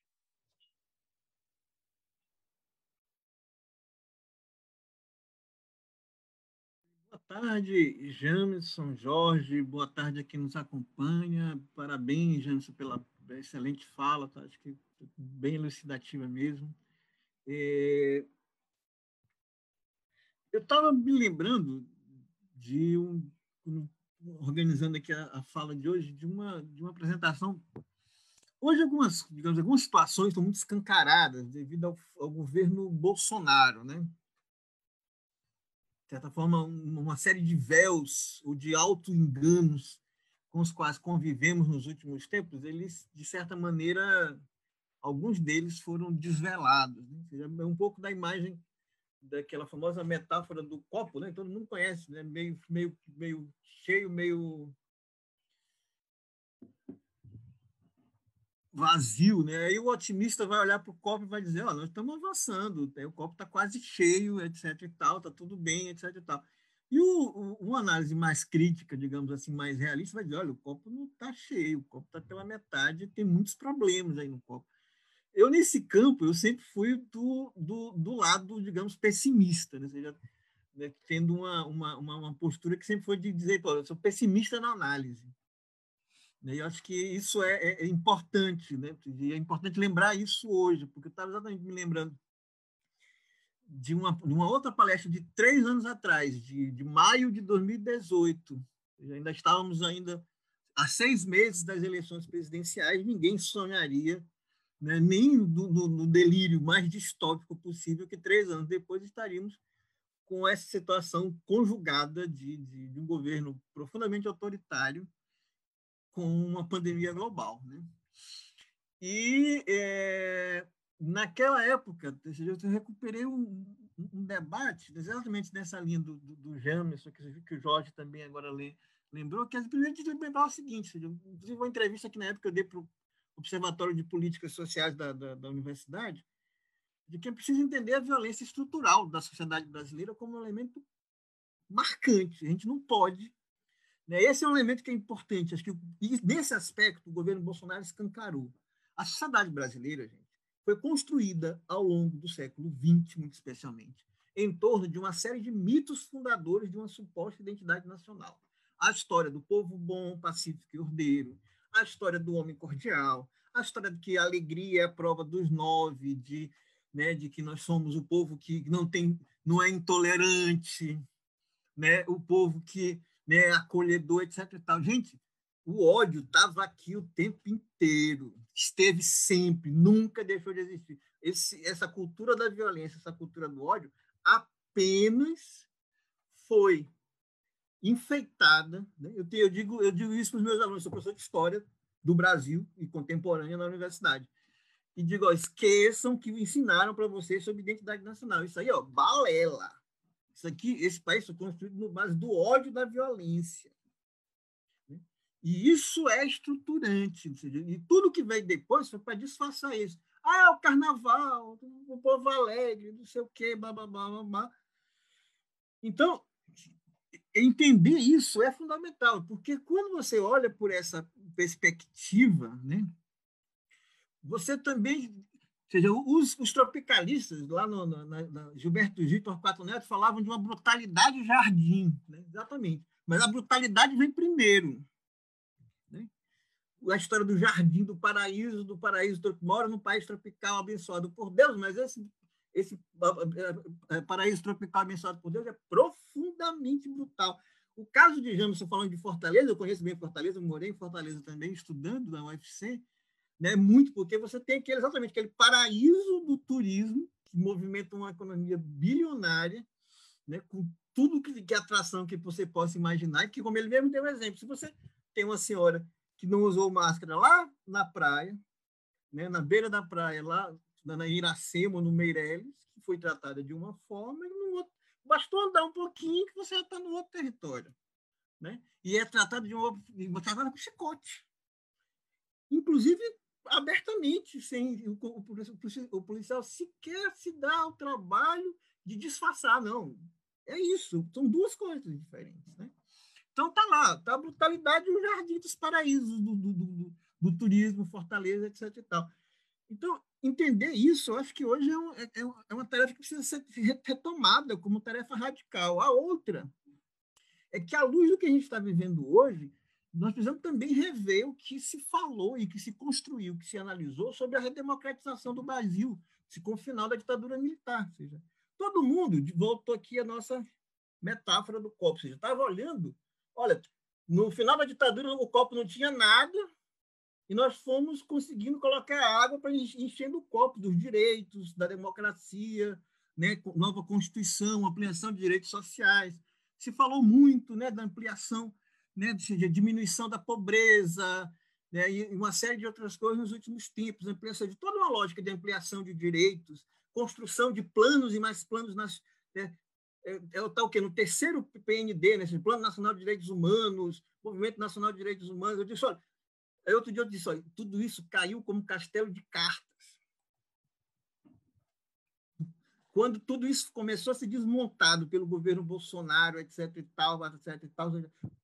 tarde, Jameson, Jorge, boa tarde a quem nos acompanha. Parabéns, Jameson, pela excelente fala, tá? acho que bem elucidativa mesmo. É... Eu estava me lembrando de um, organizando aqui a, a, fala de hoje, de uma, de uma apresentação. Hoje, algumas, digamos, algumas situações estão muito escancaradas devido ao, ao governo Bolsonaro, né? certa forma, uma série de véus ou de auto-enganos com os quais convivemos nos últimos tempos, eles, de certa maneira, alguns deles foram desvelados. Né? É um pouco da imagem daquela famosa metáfora do copo, né? todo mundo conhece, né? meio, meio, meio cheio, meio vazio, né? Aí o otimista vai olhar para o copo e vai dizer, ó, nós estamos avançando, o copo está quase cheio, etc e tal, está tudo bem, etc e tal. E o, uma análise mais crítica, digamos assim, mais realista, vai dizer, olha, o copo não está cheio, o copo está pela metade, tem muitos problemas aí no copo. Eu, nesse campo, eu sempre fui do, do, do lado, digamos, pessimista, né? Ou seja, né, tendo uma, uma, uma postura que sempre foi de dizer, eu sou pessimista na análise. Né, e eu acho que isso é, é, é, importante, né? E é importante lembrar isso hoje, porque eu estava exatamente me lembrando de uma, de uma outra palestra de três anos atrás, de, de maio de 2018. Ainda estávamos ainda há seis meses das eleições presidenciais, ninguém sonharia, né, nem no, no delírio mais distópico possível, que três anos depois estaríamos com essa situação conjugada de, de, de um governo profundamente autoritário, com uma pandemia global. Né? E é, naquela época, eu recuperei um, um, debate exatamente nessa linha do, do, do Jamerson, que, que o Jorge também agora lê, lembrou, que primeiro de lembrar o seguinte, inclusive uma entrevista que na época eu dei para o Observatório de Políticas Sociais da, da, da Universidade, de que é preciso entender a violência estrutural da sociedade brasileira como um elemento marcante. A gente não pode né? Esse é um elemento que é importante. Acho que nesse aspecto o governo Bolsonaro escancarou. A sociedade brasileira, gente, foi construída ao longo do século XX, muito especialmente, em torno de uma série de mitos fundadores de uma suposta identidade nacional. A história do povo bom, pacífico e ordeiro, a história do homem cordial, a história de que a alegria é a prova dos nove, de, né, de que nós somos o povo que não tem, não é intolerante, né, o povo que né, acolhedor, etc. E tal. Gente, o ódio estava aqui o tempo inteiro, esteve sempre, nunca deixou de existir. Esse, essa cultura da violência, essa cultura do ódio, apenas foi enfeitada. Né? Eu, eu, digo, eu digo isso para os meus alunos, sou professor de História do Brasil e contemporânea na universidade. E digo, ó, esqueçam que ensinaram para vocês sobre identidade nacional. Isso aí, ó, balela. Isso aqui, esse país foi construído no base do ódio da violência. Né? E isso é estruturante. E tudo que veio depois foi para disfarçar isso. Ah, é o carnaval, o povo alegre, não sei o quê, blá. Então, entender isso é fundamental, porque quando você olha por essa perspectiva, né, você também seja, os, os tropicalistas, lá no, na Gilberto Gil, Torquato Neto, falavam de uma brutalidade jardim, né? exatamente. Mas a brutalidade vem primeiro. Né? A história do jardim, do paraíso, do paraíso, mora num país tropical abençoado por Deus, mas esse, esse paraíso tropical abençoado por Deus é profundamente brutal. O caso de Jamerson, falando de Fortaleza, eu conheço bem Fortaleza, morei em Fortaleza também, estudando na UFC, né, muito porque você tem aquele, exatamente aquele paraíso do turismo, que movimenta uma economia bilionária, né, com tudo que, que atração que você possa imaginar, que como ele mesmo deu um exemplo, se você tem uma senhora que não usou máscara lá na praia, né, na beira da praia, lá na Iracema, no Meireles, que foi tratada de uma forma, e no outro, bastou andar um pouquinho que você já está no outro território. Né? E é tratado de uma, tratada com chicote. Inclusive, abertamente, sem o, o, o, policial sequer se dá o trabalho de disfarçar, não. É isso, são duas coisas diferentes. Né? Então tá lá, tá a brutalidade e o jardim dos paraísos do, do, do, do, turismo, Fortaleza, etc. E tal. Então, entender isso, eu acho que hoje é, um, é, é, é uma tarefa que precisa ser retomada como tarefa radical. A outra é que, à luz do que a gente está vivendo hoje, nós precisamos também rever o que se falou e que se construiu, que se analisou sobre a redemocratização do Brasil, com o final da ditadura militar. Ou seja, todo mundo, voltou aqui a nossa metáfora do copo, ou seja, estava olhando, olha, no final da ditadura o copo não tinha nada, e nós fomos conseguindo colocar água para enchendo o copo dos direitos, da democracia, né, nova Constituição, ampliação de direitos sociais. Se falou muito né, da ampliação né, de diminuição da pobreza, né, e uma série de outras coisas nos últimos tempos, ampliação de toda uma lógica de ampliação de direitos, construção de planos e mais planos nas, né, é, é o tal que no terceiro PND, né, Plano Nacional de Direitos Humanos, Movimento Nacional de Direitos Humanos, eu disse, olha, aí outro dia eu disse, olha, tudo isso caiu como castelo de cartas quando tudo isso começou a ser desmontado pelo governo Bolsonaro, etc. e tal, etc. e tal,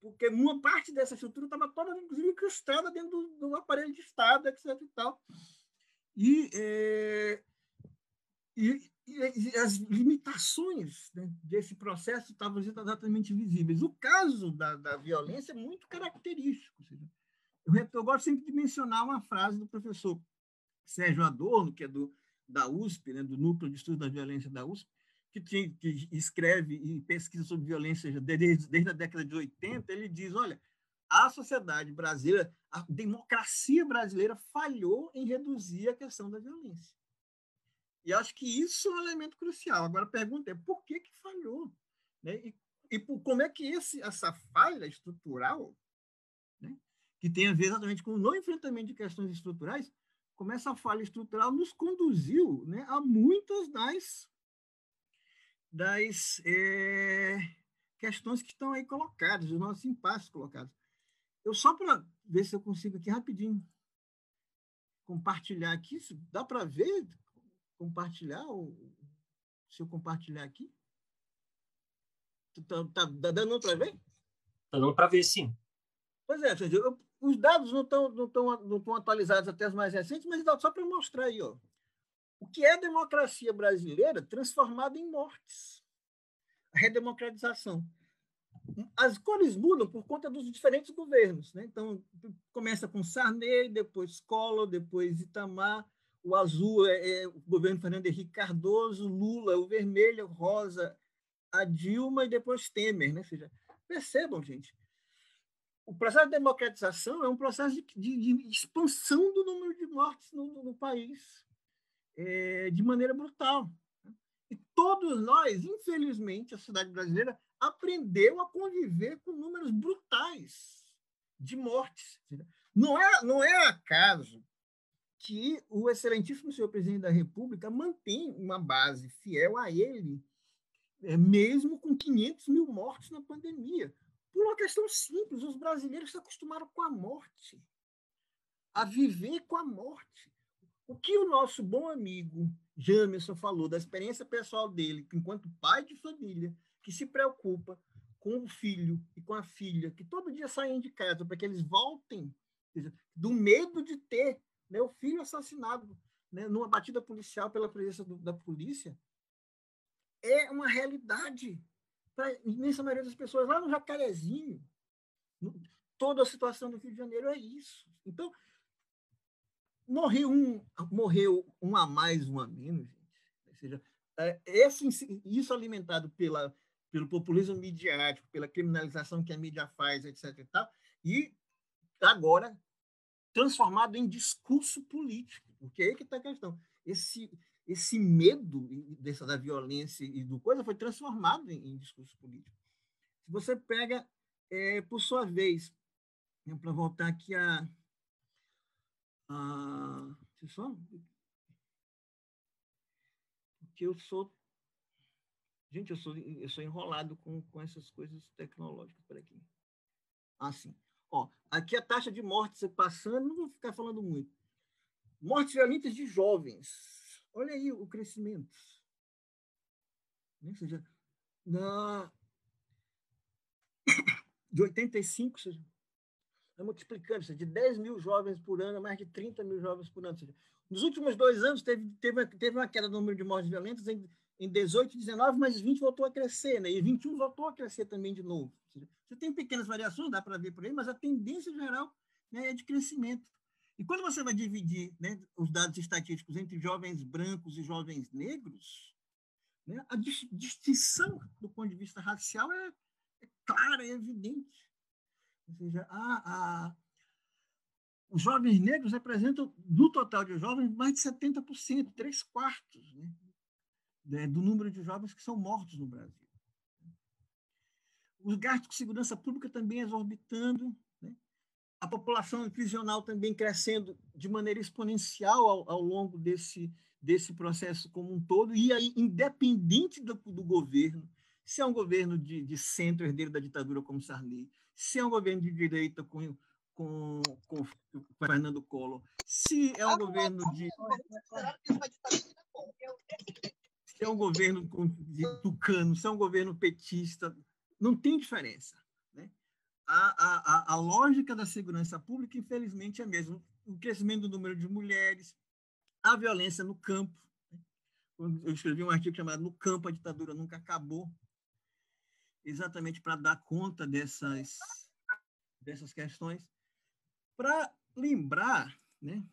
porque uma parte dessa estrutura estava toda, inclusive, incrustada dentro do, do, aparelho de Estado, etc. e tal. E, é, e, e as limitações né, desse processo estavam exatamente visíveis. O caso da, da violência é muito característico. Eu, eu gosto sempre de mencionar uma frase do professor Sérgio Adorno, que é do da USP, né, do Núcleo de Estudo da Violência da USP, que, tinha, que escreve e pesquisa sobre violência desde, desde a década de 80, ele diz, olha, a sociedade brasileira, a democracia brasileira falhou em reduzir a questão da violência. E acho que isso é um elemento crucial. Agora a pergunta é por que, que falhou? Né? E, e por, como é que esse, essa falha estrutural, né, que tem a ver exatamente com o não enfrentamento de questões estruturais, como essa falha estrutural nos conduziu né, a muitas das, das é, questões que estão aí colocadas, os nossos impasses colocados. Eu só para ver se eu consigo aqui rapidinho compartilhar aqui, dá para ver compartilhar o, se eu compartilhar aqui? Tá, tá, tá dando para ver? Está dando para ver, sim. Pois é, eu, os dados não estão não tão, não tão atualizados até os mais recentes, mas só para mostrar aí. Ó. O que é a democracia brasileira transformada em mortes? A redemocratização. As cores mudam por conta dos diferentes governos. Né? Então, começa com Sarney, depois Collor, depois Itamar. O azul é, é o governo Fernando Henrique Cardoso, Lula, o vermelho, rosa, a Dilma e depois Temer. Né? Ou seja, percebam, gente, o processo de democratização é um processo de, de, de expansão do número de mortes no, no país é, de maneira brutal. E todos nós, infelizmente, a sociedade brasileira aprendeu a conviver com números brutais de mortes. Não é, não é acaso que o excelentíssimo senhor presidente da República mantém uma base fiel a ele, é, mesmo com 500 mil mortes na pandemia. Por uma questão simples, os brasileiros se acostumaram com a morte, a viver com a morte. O que o nosso bom amigo Jamerson falou da experiência pessoal dele, enquanto pai de família, que se preocupa com o filho e com a filha, que todo dia saem de casa para que eles voltem, do medo de ter né, o filho assassinado né, numa batida policial pela presença do, da polícia, é uma realidade para a imensa maioria das pessoas lá no Jacarezinho. Toda a situação do Rio de Janeiro é isso. Então, morreu um, morreu um a mais, um a menos, gente. Ou seja, é, esse, isso alimentado pela, pelo populismo midiático, pela criminalização que a mídia faz, etc. E, tal, e agora transformado em discurso político, porque é aí que está a questão. Esse, esse medo dessa da violência e do coisa foi transformado em, em discurso político. Se você pega, é, por sua vez, né, para voltar aqui a, a só porque eu sou gente eu sou eu sou enrolado com, com essas coisas tecnológicas por aqui. Assim ó aqui a taxa de mortes passando não vou ficar falando muito. Mortes violentas de jovens Olha aí o crescimento. Ou seja, na... de 85, seja, é multiplicando, seja, de 10 mil jovens por ano a mais de 30 mil jovens por ano. Seja, nos últimos dois anos, teve, teve, teve uma queda no número de mortes violentas em, em 18 e 19, mas 20 voltou a crescer, né? e 21 voltou a crescer também de novo. Seja, você tem pequenas variações, dá para ver por aí, mas a tendência geral né, é de crescimento. E quando você vai dividir né, os dados estatísticos entre jovens brancos e jovens negros, né, a distinção do ponto de vista racial é, é clara, é evidente. Ou seja, a, a, os jovens negros representam, do total de jovens, mais de 70%, três quartos né, né, do número de jovens que são mortos no Brasil. Os gastos de segurança pública também exorbitando, a população prisional também crescendo de maneira exponencial ao, ao, longo desse, desse processo como um todo, e aí, independente do, do governo, se é um governo de, de, centro, herdeiro da ditadura como Sarney, se é um governo de direita com, com, com Fernando Collor, se é um governo de. Se é um governo de tucano, se é um governo petista, não tem diferença a, a, a lógica da segurança pública, infelizmente, é a mesma. O crescimento do número de mulheres, a violência no campo. Né? Eu escrevi um artigo chamado No Campo, a ditadura nunca acabou, exatamente para dar conta dessas, dessas questões. Para lembrar, né,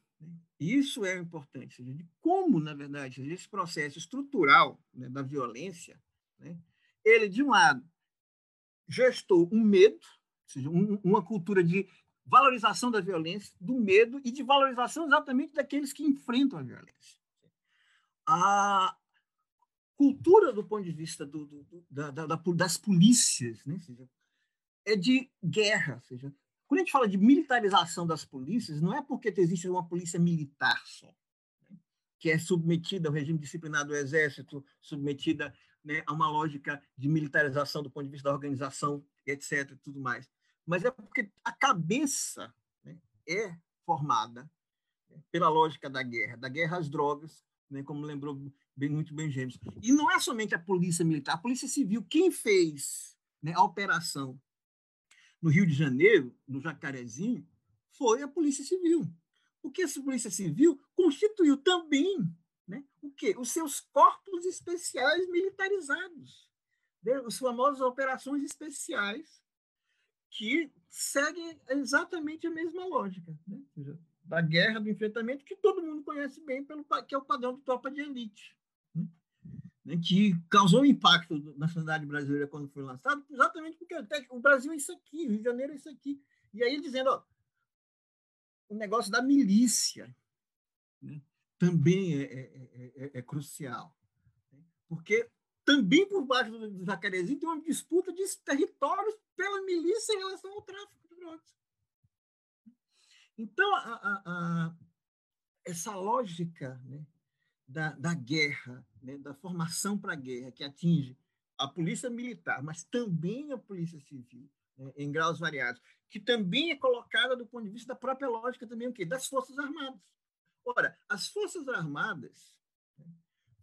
isso é importante, seja, de como, na verdade, esse processo estrutural né, da violência, né, ele, de um lado, gestou um medo, seja, um, uma cultura de valorização da violência, do medo e de valorização exatamente daqueles que enfrentam a violência. A cultura do ponto de vista do, do, da, da, das polícias né? seja, é de guerra. Seja, quando a gente fala de militarização das polícias, não é porque existe uma polícia militar só, né? que é submetida ao regime disciplinar do Exército, submetida né, a uma lógica de militarização do ponto de vista da organização, etc. E tudo mais mas é porque a cabeça né, é formada né, pela lógica da guerra, da guerra às drogas, né, como lembrou bem, muito bem James. E não é somente a polícia militar, a polícia civil. Quem fez né, a operação no Rio de Janeiro, no Jacarezinho, foi a polícia civil. Porque essa polícia civil constituiu também né, o quê? os seus corpos especiais militarizados, né, as famosas operações especiais, que seguem exatamente a mesma lógica, né? da guerra, do enfrentamento, que todo mundo conhece bem, pelo, que é o padrão de tropa de elite, né? né? que causou um impacto na sociedade brasileira quando foi lançado, exatamente porque o Brasil é isso aqui, o Rio de Janeiro é isso aqui. E aí dizendo, ó, o negócio da milícia né? também é, é, é, é crucial, né? porque também por baixo do Jacarezinho tem uma disputa de territórios pela milícia em relação ao tráfico de drogas. Então, a, a, a, essa lógica né, da, da guerra, né, da formação para a guerra, que atinge a polícia militar, mas também a polícia civil, né, em graus variados, que também é colocada do ponto de vista da própria lógica também o quê? das Forças Armadas. Ora, as Forças Armadas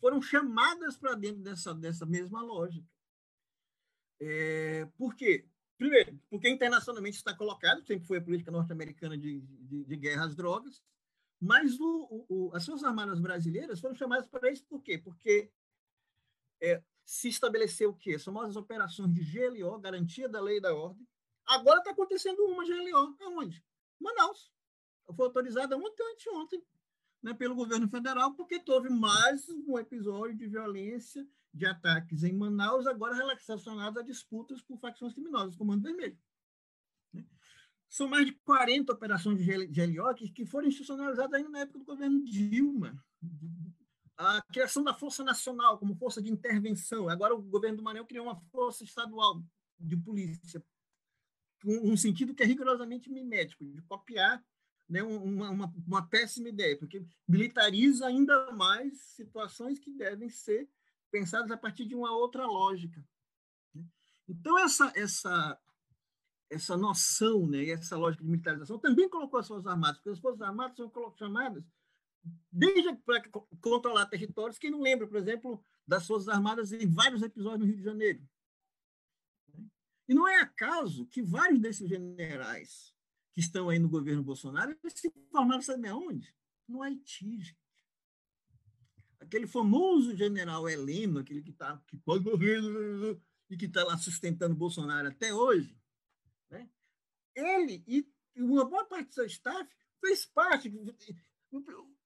foram chamadas para dentro dessa, dessa mesma lógica. É, por quê? Primeiro, porque internacionalmente está colocado, sempre foi a política norte-americana de, de, de, guerra às drogas, mas o, o, as Forças Armadas brasileiras foram chamadas para isso por quê? Porque é, se estabeleceu o quê? As famosas operações de GLO, garantia da lei e da ordem. Agora está acontecendo uma GLO. Aonde? Manaus. Foi autorizada ontem ou anteontem né, pelo governo federal, porque houve mais um episódio de violência de ataques em Manaus, agora relacionados a disputas por facções criminosas, Comando Vermelho. Né? São mais de 40 operações de GLO que foram institucionalizadas ainda na época do governo Dilma. A criação da Força Nacional como força de intervenção. Agora o governo do Maranhão criou uma força estadual de polícia, um sentido que é rigorosamente mimético, de copiar né, uma, uma, uma péssima ideia, porque militariza ainda mais situações que devem ser pensadas a partir de uma outra lógica. Né. Então, essa, essa, essa noção, né, essa lógica de militarização também colocou as Forças Armadas, porque as Forças Armadas são chamadas desde para controlar territórios. Quem não lembra, por exemplo, das Forças Armadas em vários episódios no Rio de Janeiro? Né. E não é acaso que vários desses generais que estão aí no governo Bolsonaro, eles se formaram, sabe aonde? No Haiti, gente. Aquele famoso general Heleno, aquele que, tá, que pode e que está lá sustentando Bolsonaro até hoje, né? ele e uma boa parte do seu staff fez parte.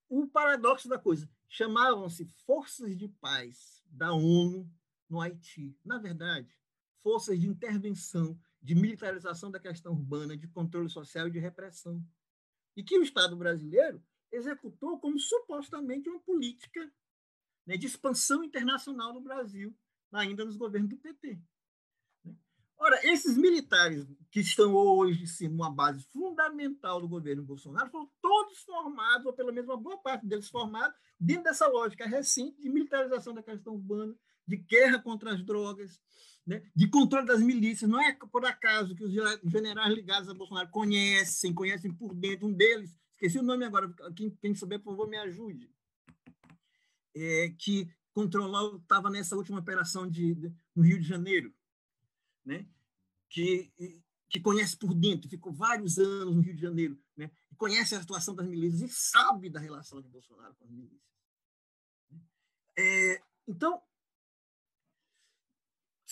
O paradoxo da coisa, chamavam-se Forças de Paz da ONU no Haiti. Na verdade, forças de intervenção de militarização da questão urbana, de controle social e de repressão. E que o Estado brasileiro executou como supostamente uma política né, de expansão internacional no Brasil, ainda nos governos do PT. Né. Ora, esses militares que estão hoje sim, numa base fundamental do governo Bolsonaro foram todos formados, ou pelo menos uma boa parte deles formados, dentro dessa lógica recente de militarização da questão urbana, de guerra contra as drogas, né, de controle das milícias. Não é por acaso que os generais ligados a Bolsonaro conhecem, conhecem por dentro. Um deles, esqueci o nome agora, quem, quem souber, por favor, me ajude. É, que controlou, estava nessa última operação de, de, no Rio de Janeiro, né? que, que conhece por dentro, ficou vários anos no Rio de Janeiro, né? conhece a situação das milícias e sabe da relação de Bolsonaro com as milícias. É, então,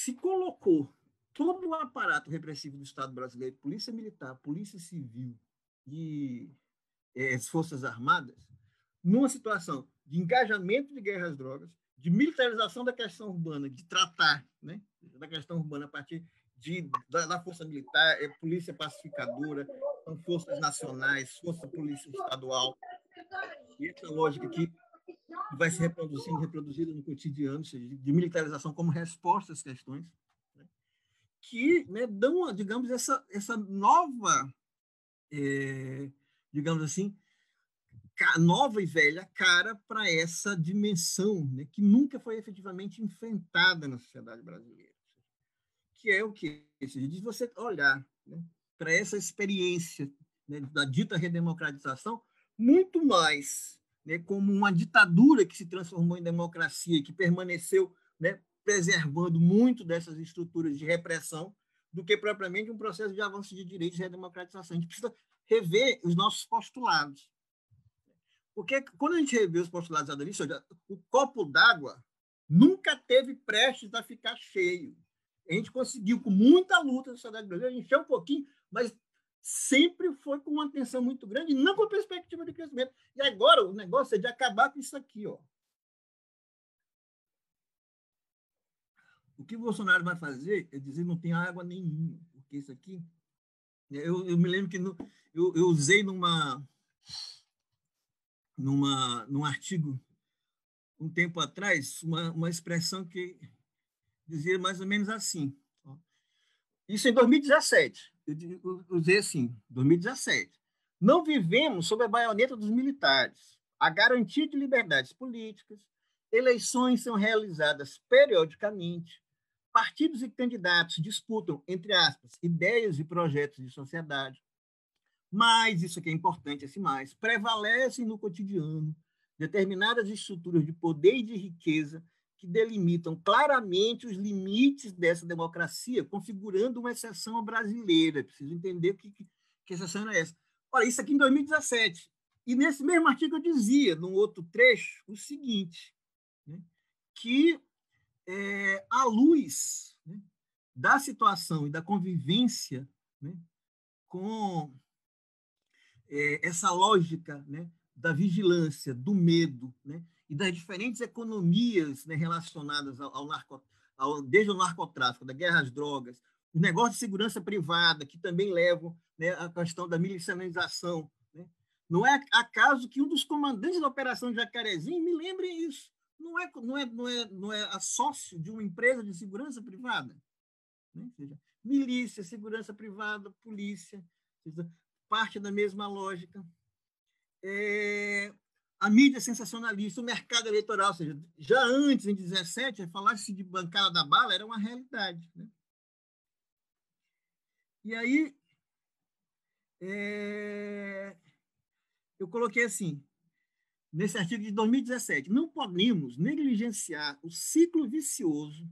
se colocou todo o aparato repressivo do Estado brasileiro, polícia militar, polícia civil e é, as forças armadas, numa situação de engajamento de guerra às drogas, de militarização da questão urbana, de tratar né, da questão urbana a partir de, da, da força militar, é, polícia pacificadora, são forças nacionais, força polícia estadual, e essa lógica que vai se reproduzindo, reproduzida no cotidiano, de militarização como resposta às questões, né, que né, dão, digamos, essa, essa nova, é, digamos assim, nova e velha cara para essa dimensão né, que nunca foi efetivamente enfrentada na sociedade brasileira. Que é o que? De você olhar né, para essa experiência né, da dita redemocratização muito mais né, como uma ditadura que se transformou em democracia que permaneceu né, preservando muito dessas estruturas de repressão, do que propriamente um processo de avanço de direitos e redemocratização. A gente precisa rever os nossos postulados. Porque quando a gente revê os postulados Adalissa, o copo d'água nunca teve prestes a ficar cheio. A gente conseguiu, com muita luta da sociedade brasileira, encher um pouquinho, mas sempre foi com uma atenção muito grande, não com perspectiva de crescimento. E agora o negócio é de acabar com isso aqui. Ó. O que o Bolsonaro vai fazer é dizer não tem água nenhuma, porque isso aqui. Eu, eu me lembro que no, eu, eu usei numa, numa, num artigo um tempo atrás uma, uma expressão que dizia mais ou menos assim. Isso em 2017 eu usei assim, 2017. Não vivemos sob a baioneta dos militares. A garantia de liberdades políticas, eleições são realizadas periodicamente, partidos e candidatos disputam, entre aspas, ideias e projetos de sociedade. Mas, isso aqui é importante, esse mais, prevalecem no cotidiano determinadas estruturas de poder e de riqueza que delimitam claramente os limites dessa democracia, configurando uma exceção brasileira. Preciso entender que, que, que exceção é essa. Olha, isso aqui em 2017. E nesse mesmo artigo eu dizia, num outro trecho, o seguinte, né, que é, à luz né, da situação e da convivência né, com é, essa lógica né, da vigilância, do medo, né, e das diferentes economias né, relacionadas ao, ao, narco, ao, desde o narcotráfico, da guerra às drogas, o negócio de segurança privada, que também levam né, a questão da milicianização. Né? Não é acaso que um dos comandantes da Operação Jacarezinho me lembre isso. Não é, não é, não é, não é sócio de uma empresa de segurança privada. Né? Seja, milícia, segurança privada, polícia, seja, parte da mesma lógica. É, a mídia sensacionalista, o mercado eleitoral, ou seja, já antes, em 17, falar-se de bancada da bala era uma realidade. Né? E aí, é, eu coloquei assim, nesse artigo de 2017, não podemos negligenciar o ciclo vicioso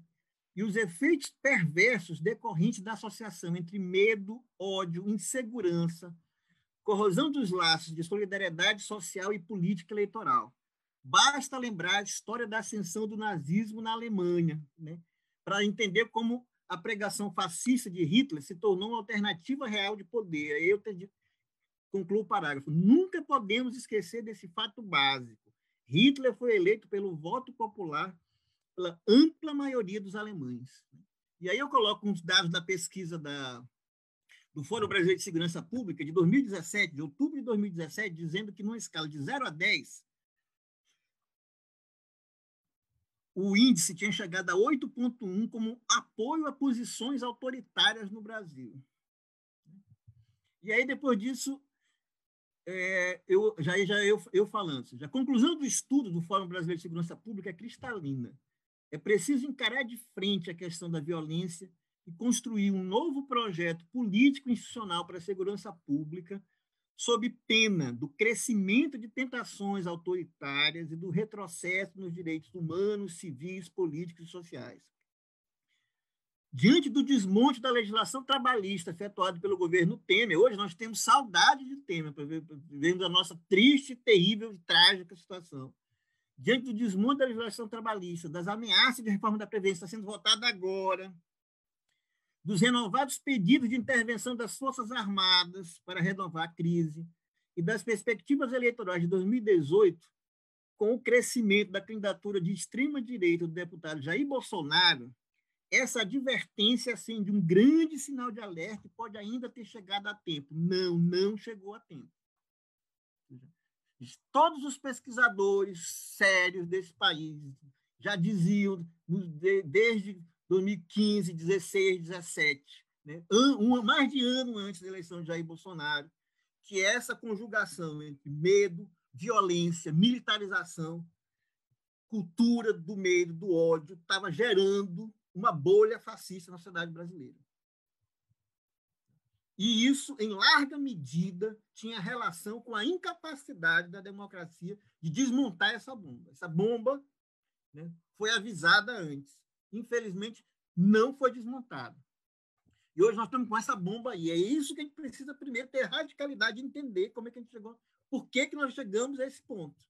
e os efeitos perversos decorrentes da associação entre medo, ódio, insegurança, corrosão dos laços de solidariedade social e política eleitoral. Basta lembrar a história da ascensão do nazismo na Alemanha, né, para entender como a pregação fascista de Hitler se tornou uma alternativa real de poder. Eu te, concluo o parágrafo. Nunca podemos esquecer desse fato básico. Hitler foi eleito pelo voto popular pela ampla maioria dos alemães. E aí eu coloco uns dados da pesquisa da, do Fórum Brasileiro de Segurança Pública de 2017, de outubro de 2017, dizendo que numa escala de 0 a 10, o índice tinha chegado a 8,1 como apoio a posições autoritárias no Brasil. E aí, depois disso, é, eu, já, já eu, eu falando, a conclusão do estudo do Fórum Brasileiro de Segurança Pública é cristalina. É preciso encarar de frente a questão da violência e construir um novo projeto político institucional para a segurança pública sob pena do crescimento de tentações autoritárias e do retrocesso nos direitos humanos, civis, políticos e sociais. Diante do desmonte da legislação trabalhista efetuado pelo governo Temer, hoje nós temos saudade de Temer, vendo a nossa triste, terrível e trágica situação. Diante do desmonte da legislação trabalhista, das ameaças de reforma da Previdência está sendo votada agora, dos renovados pedidos de intervenção das Forças Armadas para renovar a crise e das perspectivas eleitorais de 2018, com o crescimento da candidatura de extrema-direita do deputado Jair Bolsonaro, essa advertência acende um grande sinal de alerta pode ainda ter chegado a tempo. Não, não chegou a tempo. Todos os pesquisadores sérios desse país já diziam, desde 2015, 16, 17, né? um, mais de ano antes da eleição de Jair Bolsonaro, que essa conjugação entre medo, violência, militarização, cultura do medo, do ódio, estava gerando uma bolha fascista na sociedade brasileira. E isso, em larga medida, tinha relação com a incapacidade da democracia de desmontar essa bomba. Essa bomba né, foi avisada antes infelizmente, não foi desmontado. E hoje nós estamos com essa bomba aí. É isso que a gente precisa primeiro ter radicalidade de entender como é que a gente chegou, por que, que nós chegamos a esse ponto.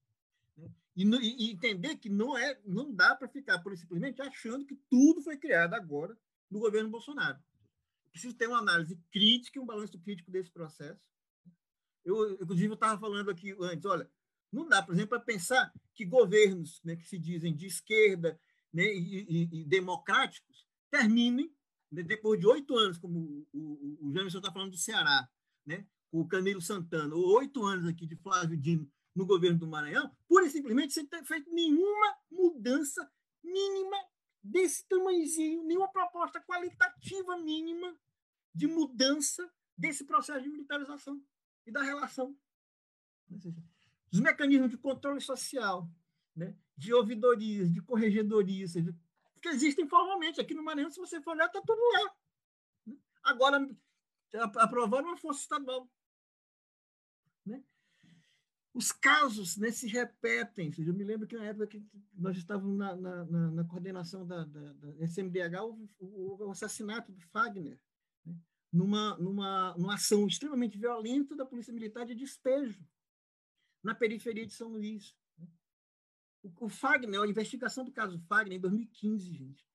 Né? E, e, entender que não é, não dá para ficar por simplesmente achando que tudo foi criado agora no governo Bolsonaro. Preciso ter uma análise crítica e um balanço crítico desse processo. Eu, inclusive, eu estava falando aqui antes, olha, não dá, por exemplo, para pensar que governos né, que se dizem de esquerda né, e, e, e democráticos terminem, né, depois de oito anos, como o, o, o Jamerson está falando do Ceará, né, o Camilo Santana, ou oito anos aqui de Flávio Dino no governo do Maranhão, pura e simplesmente sem ter feito nenhuma mudança mínima desse tamanhozinho, nenhuma proposta qualitativa mínima de mudança desse processo de militarização e da relação. Os mecanismos de controle social, né? De ouvidorias, de corregedorias, que existem formalmente. Aqui no Maranhão, se você for olhar, está tudo lá. Agora, aprovaram uma força estadual. Né? Os casos né, se repetem. Eu me lembro que na época que nós estávamos na, na, na, na coordenação da, da, da SMDH, o, o, o, assassinato do Fagner, né? numa, numa, numa ação extremamente violenta da Polícia Militar de despejo na periferia de São Luís. O, Fagner, a investigação do caso Fagner, em 2015, gente,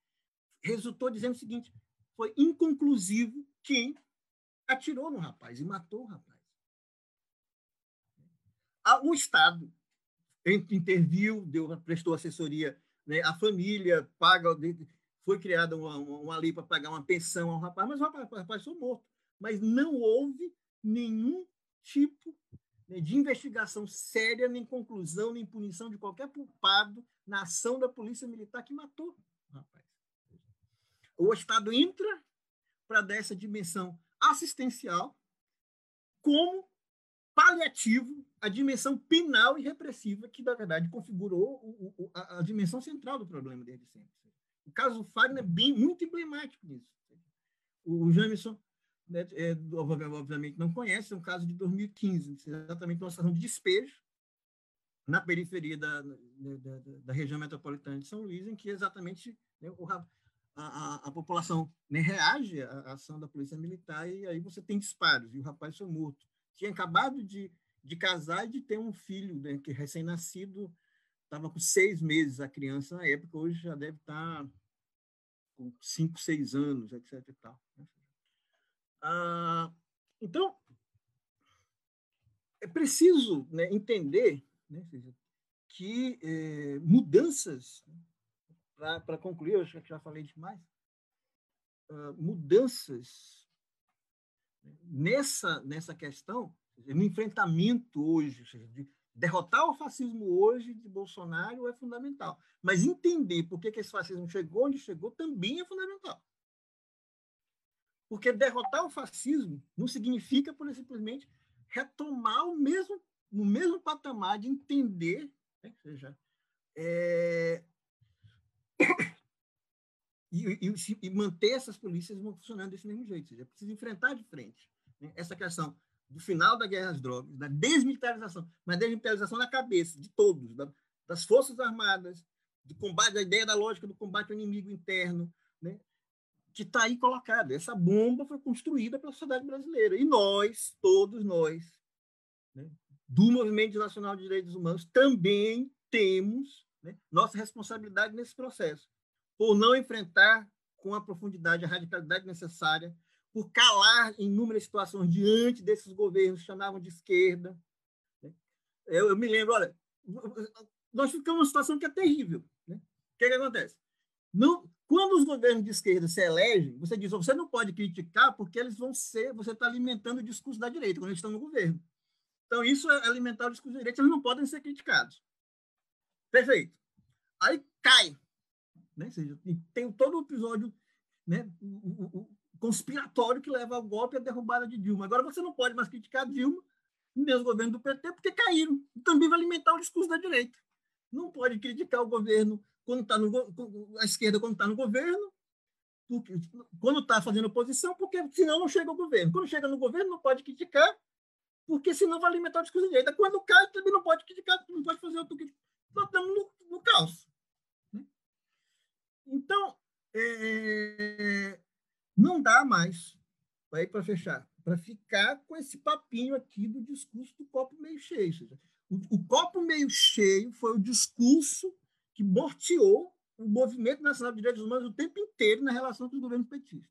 resultou dizendo o seguinte: foi inconclusivo quem atirou no rapaz e matou o rapaz. O Estado interviu, deu, prestou assessoria né? à família, paga, foi criada uma, uma lei para pagar uma pensão ao rapaz, mas o rapaz, o rapaz foi morto. Mas não houve nenhum tipo né, de investigação séria, nem conclusão, nem punição de qualquer culpado na ação da polícia militar que matou o rapaz. O Estado entra para dar essa dimensão assistencial como paliativo à dimensão penal e repressiva que, na verdade, configurou o, o, a, a, dimensão central do problema desde sempre. O caso Fagner é bem, muito emblemático disso. O, o Jameson, né, é, obviamente, não conhece, é um caso de 2015, exatamente uma situação de despejo na periferia da, da, da, região metropolitana de São Luís, em que exatamente né, o, a, a, população né, reage à ação da polícia militar e aí você tem disparos, e o rapaz foi morto. Tinha acabado de, de casar e de ter um filho, né, que recém-nascido, estava com seis meses a criança na época, hoje já deve estar tá com cinco, seis anos, etc. E tal. Né. Ah, então, é preciso né, entender né, que eh, mudanças né, para concluir, eu acho que já falei demais, uh, mudanças nessa, nessa questão, no enfrentamento hoje, de derrotar o fascismo hoje de Bolsonaro é fundamental. Mas entender por que, que esse fascismo chegou onde chegou também é fundamental. Porque derrotar o fascismo não significa, por simplesmente, retomar o mesmo, no mesmo patamar de entender, né, seja, é, e, e, e, manter essas polícias funcionando desse mesmo jeito. Ou seja, é preciso enfrentar de frente né? essa questão do final da guerra às drogas, da desmilitarização, mas desmilitarização na cabeça de todos, da, das forças armadas, do combate, a ideia da lógica do combate ao inimigo interno, né? Que está aí colocada. Essa bomba foi construída pela sociedade brasileira. E nós, todos nós, né? do Movimento Nacional de Direitos Humanos, também temos né, nossa responsabilidade nesse processo, por não enfrentar com a profundidade, a radicalidade necessária, por calar em inúmeras situações diante desses governos que chamavam de esquerda. Né. Eu, eu, me lembro, olha, nós ficamos numa situação que é terrível. Né? O que, é que acontece? Não, quando os governos de esquerda se elegem, você diz, você não pode criticar porque eles vão ser, você está alimentando o discurso da direita quando eles estão no governo. Então, isso é alimentar o discurso da direita, eles não podem ser criticados. Perfeito. Aí cai. Né? Seja, tem todo o episódio né, o, o, conspiratório que leva ao golpe e à derrubada de Dilma. Agora você não pode mais criticar Dilma e mesmo o governo do PT porque caíram. Também vai alimentar o discurso da direita. Não pode criticar o governo quando está no a esquerda quando está no governo, porque, quando está fazendo oposição, porque senão não chega ao governo. Quando chega no governo, não pode criticar, porque senão vai alimentar o discurso da direita. Quando cai, também não pode criticar, não pode fazer outro nós estamos no, no caos. Né? Então, é, não dá mais, para fechar, para ficar com esse papinho aqui do discurso do copo meio cheio. Seja, o, o copo meio cheio foi o discurso que morteou o movimento nacional de direitos humanos o tempo inteiro na relação com os governos petistas.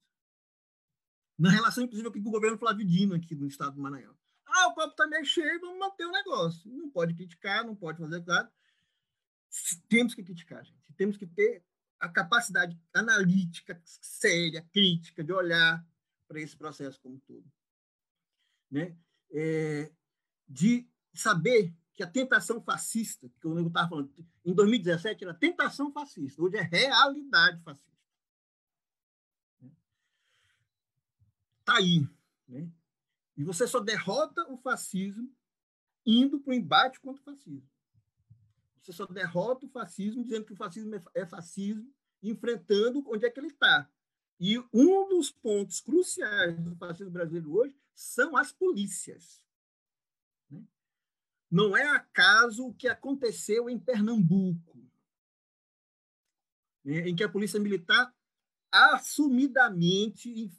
Na relação, inclusive, com o governo Flávio Dino aqui no estado do Maranhão. Ah, o copo está meio cheio, vamos manter o negócio. Não pode criticar, não pode fazer nada temos que criticar, gente. Temos que ter a capacidade analítica, séria, crítica, de olhar para esse processo como um todo. Né? É, de saber que a tentação fascista, que eu estava falando, em 2017 era tentação fascista, hoje é realidade fascista. Está aí. Né? E você só derrota o fascismo indo para o embate contra o fascismo. Você só derrota o fascismo dizendo que o fascismo é, é fascismo, enfrentando onde é que ele está. E um dos pontos cruciais do fascismo brasileiro hoje são as polícias. Não é acaso o que aconteceu em Pernambuco, né? em que a polícia militar assumidamente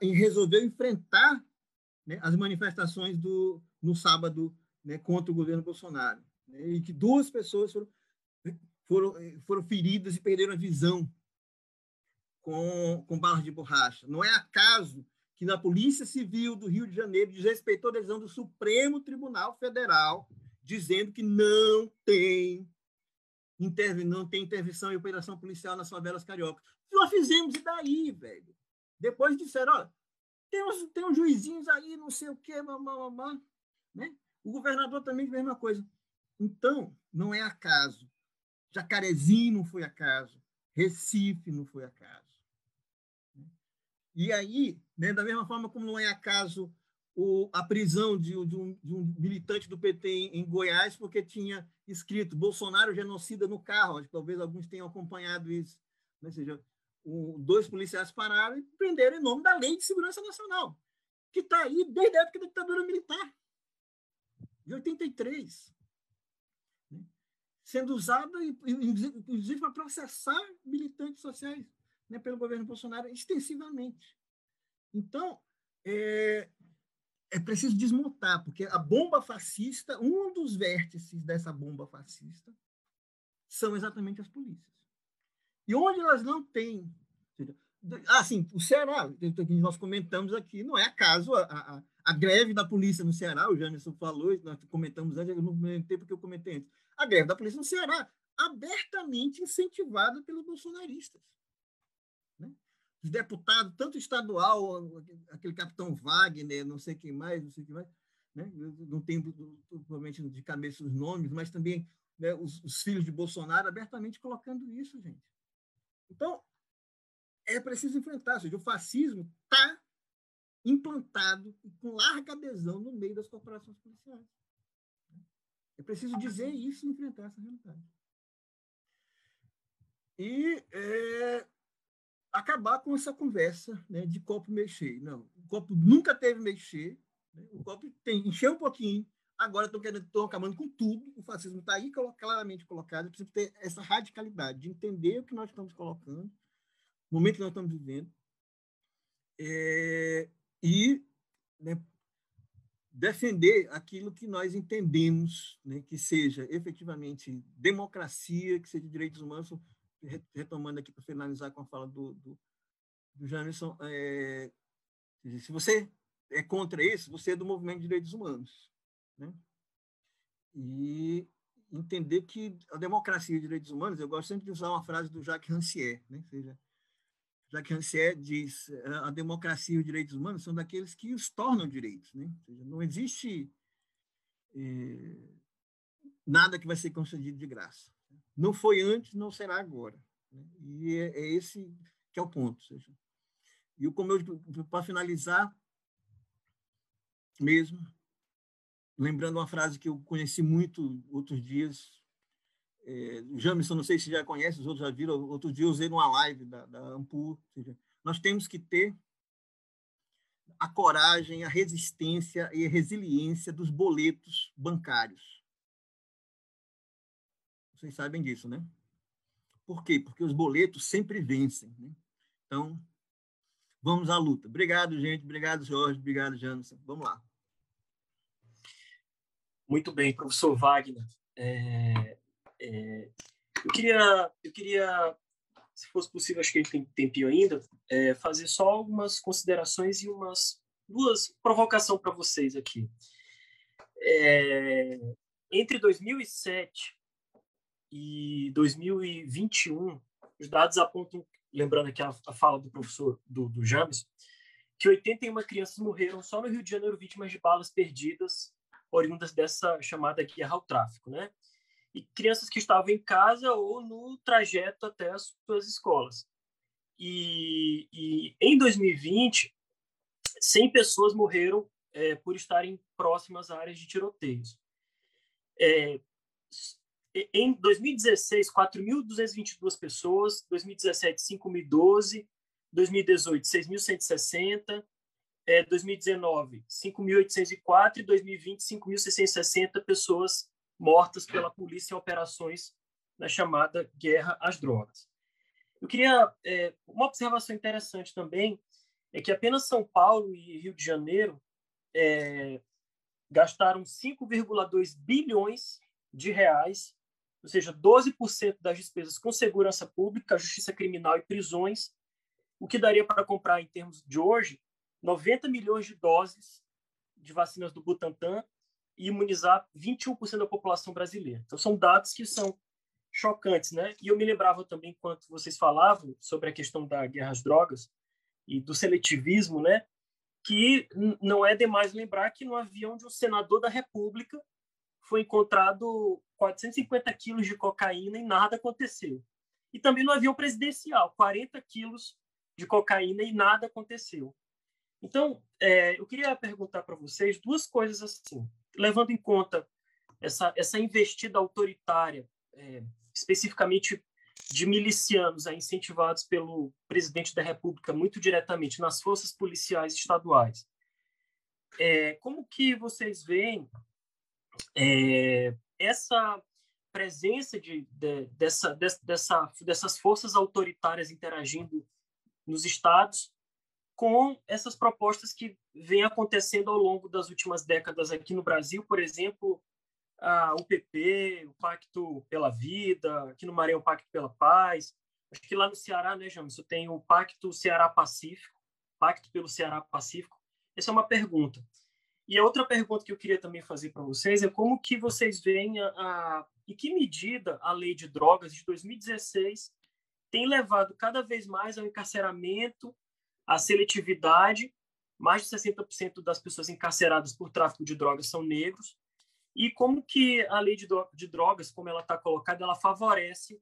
resolveu enfrentar né, as manifestações do, no sábado né, contra o governo Bolsonaro né, e que duas pessoas foram, foram, foram feridas e perderam a visão com, com balas de borracha. Não é acaso que na Polícia Civil do Rio de Janeiro desrespeitou a decisão do Supremo Tribunal Federal dizendo que não tem não tem intervenção e operação policial nas favelas cariocas. Nós fizemos e daí, velho? Depois disseram, olha, tem uns, tem uns juizinhos aí, não sei o quê, mamá, né? O governador também a mesma coisa. Então, não é acaso. Jacarezinho não foi acaso. Recife não foi acaso. E aí, né, da mesma forma como não é acaso o, a prisão de, de, um, de, um, militante do PT em, em, Goiás, porque tinha escrito Bolsonaro genocida no carro. Acho que talvez alguns tenham acompanhado isso. Né? Ou seja, dois policiais pararam e prenderam em nome da Lei de Segurança Nacional, que está aí desde a época da ditadura militar, de 83. Né? Sendo usada, inclusive, para processar militantes sociais né, pelo governo Bolsonaro extensivamente. Então, é, é preciso desmontar, porque a bomba fascista, um dos vértices dessa bomba fascista, são exatamente as polícias. E onde elas não têm. Assim, o Ceará, nós comentamos aqui, não é acaso a, a, a greve da polícia no Ceará, o Jamerson falou, nós comentamos antes, eu não comentei porque eu comentei antes. A greve da polícia no Ceará, abertamente incentivada pelos bolsonaristas os deputados, tanto estadual, aquele capitão Wagner, não sei quem mais, não sei quem mais, né? não tenho provavelmente de cabeça os nomes, mas também né, os, os, filhos de Bolsonaro abertamente colocando isso, gente. Então, é preciso enfrentar, ou seja, o fascismo está implantado e com larga adesão no meio das corporações policiais. É preciso dizer isso e enfrentar essa realidade. E é, acabar com essa conversa né, de copo cheio. Não, o copo nunca teve cheio, né? o copo tem, encheu um pouquinho, agora estão querendo, estão acabando com tudo, o fascismo está aí claramente colocado, precisa ter essa radicalidade de entender o que nós estamos colocando, o momento que nós estamos vivendo, é, e né, defender aquilo que nós entendemos né, que seja efetivamente democracia, que seja direitos humanos, retomando aqui para finalizar com a fala do, do, do é, se você é contra isso, você é do movimento de direitos humanos. Né? E entender que a democracia e direitos humanos, eu gosto sempre de usar uma frase do Jacques Rancière, né? Ou seja, Jacques Rancière diz a democracia e os direitos humanos são daqueles que os tornam direitos. Né? Ou seja, não existe é, nada que vai ser concedido de graça. Não foi antes, não será agora. Né? E é, é, esse que é o ponto. Seja. E como eu, para finalizar, mesmo, lembrando uma frase que eu conheci muito outros dias, é, Jamison, não sei se já conhece, os outros já viram, outro dia eu usei numa live da, da Ampur, seja, nós temos que ter a coragem, a resistência e a resiliência dos boletos bancários. Vocês sabem disso, né? Por quê? Porque os boletos sempre vencem. Né? Então, vamos à luta. Obrigado, gente. Obrigado, Jorge. Obrigado, Janderson. Vamos lá. Muito bem, professor Wagner. É, é, eu, queria, eu queria, se fosse possível, acho que a gente tem tempinho ainda, é, fazer só algumas considerações e umas duas provocação para vocês aqui. É, entre 2007 e 2021, os dados apontam, lembrando aqui a, a fala do professor do, do James, que 81 crianças morreram só no Rio de Janeiro vítimas de balas perdidas, oriundas dessa chamada guerra ao tráfico, né? E crianças que estavam em casa ou no trajeto até as suas escolas. E, e em 2020, 100 pessoas morreram é, por estarem próximas a áreas de tiroteios. É, em 2016, 4.222 pessoas, 2017, 5.012, 2018, 6.160, é, 2019, 5.804 e 2020, 5.660 pessoas mortas pela polícia em operações na chamada guerra às drogas. Eu queria é, uma observação interessante também é que apenas São Paulo e Rio de Janeiro é, gastaram 5,2 bilhões de reais ou seja, 12% das despesas com segurança pública, justiça criminal e prisões, o que daria para comprar, em termos de hoje, 90 milhões de doses de vacinas do Butantan e imunizar 21% da população brasileira. Então, são dados que são chocantes, né? E eu me lembrava também, enquanto vocês falavam sobre a questão da guerra às drogas e do seletivismo, né? Que não é demais lembrar que no avião de um senador da República foi encontrado 450 quilos de cocaína e nada aconteceu. E também no avião presidencial, 40 quilos de cocaína e nada aconteceu. Então, é, eu queria perguntar para vocês duas coisas assim, levando em conta essa, essa investida autoritária, é, especificamente de milicianos aí, incentivados pelo presidente da República muito diretamente nas forças policiais estaduais. É, como que vocês veem é, essa presença de, de, dessa, de, dessa, dessas forças autoritárias interagindo nos estados com essas propostas que vêm acontecendo ao longo das últimas décadas aqui no Brasil, por exemplo, a UPP, o Pacto pela Vida, aqui no Maranhão o Pacto pela Paz, acho que lá no Ceará, né, James, tem o Pacto Ceará-Pacífico, Pacto pelo Ceará-Pacífico. Essa é uma pergunta. E a outra pergunta que eu queria também fazer para vocês é como que vocês veem a, a em que medida a lei de drogas de 2016 tem levado cada vez mais ao encarceramento, à seletividade. Mais de 60% das pessoas encarceradas por tráfico de drogas são negros. E como que a lei de, de drogas, como ela está colocada, ela favorece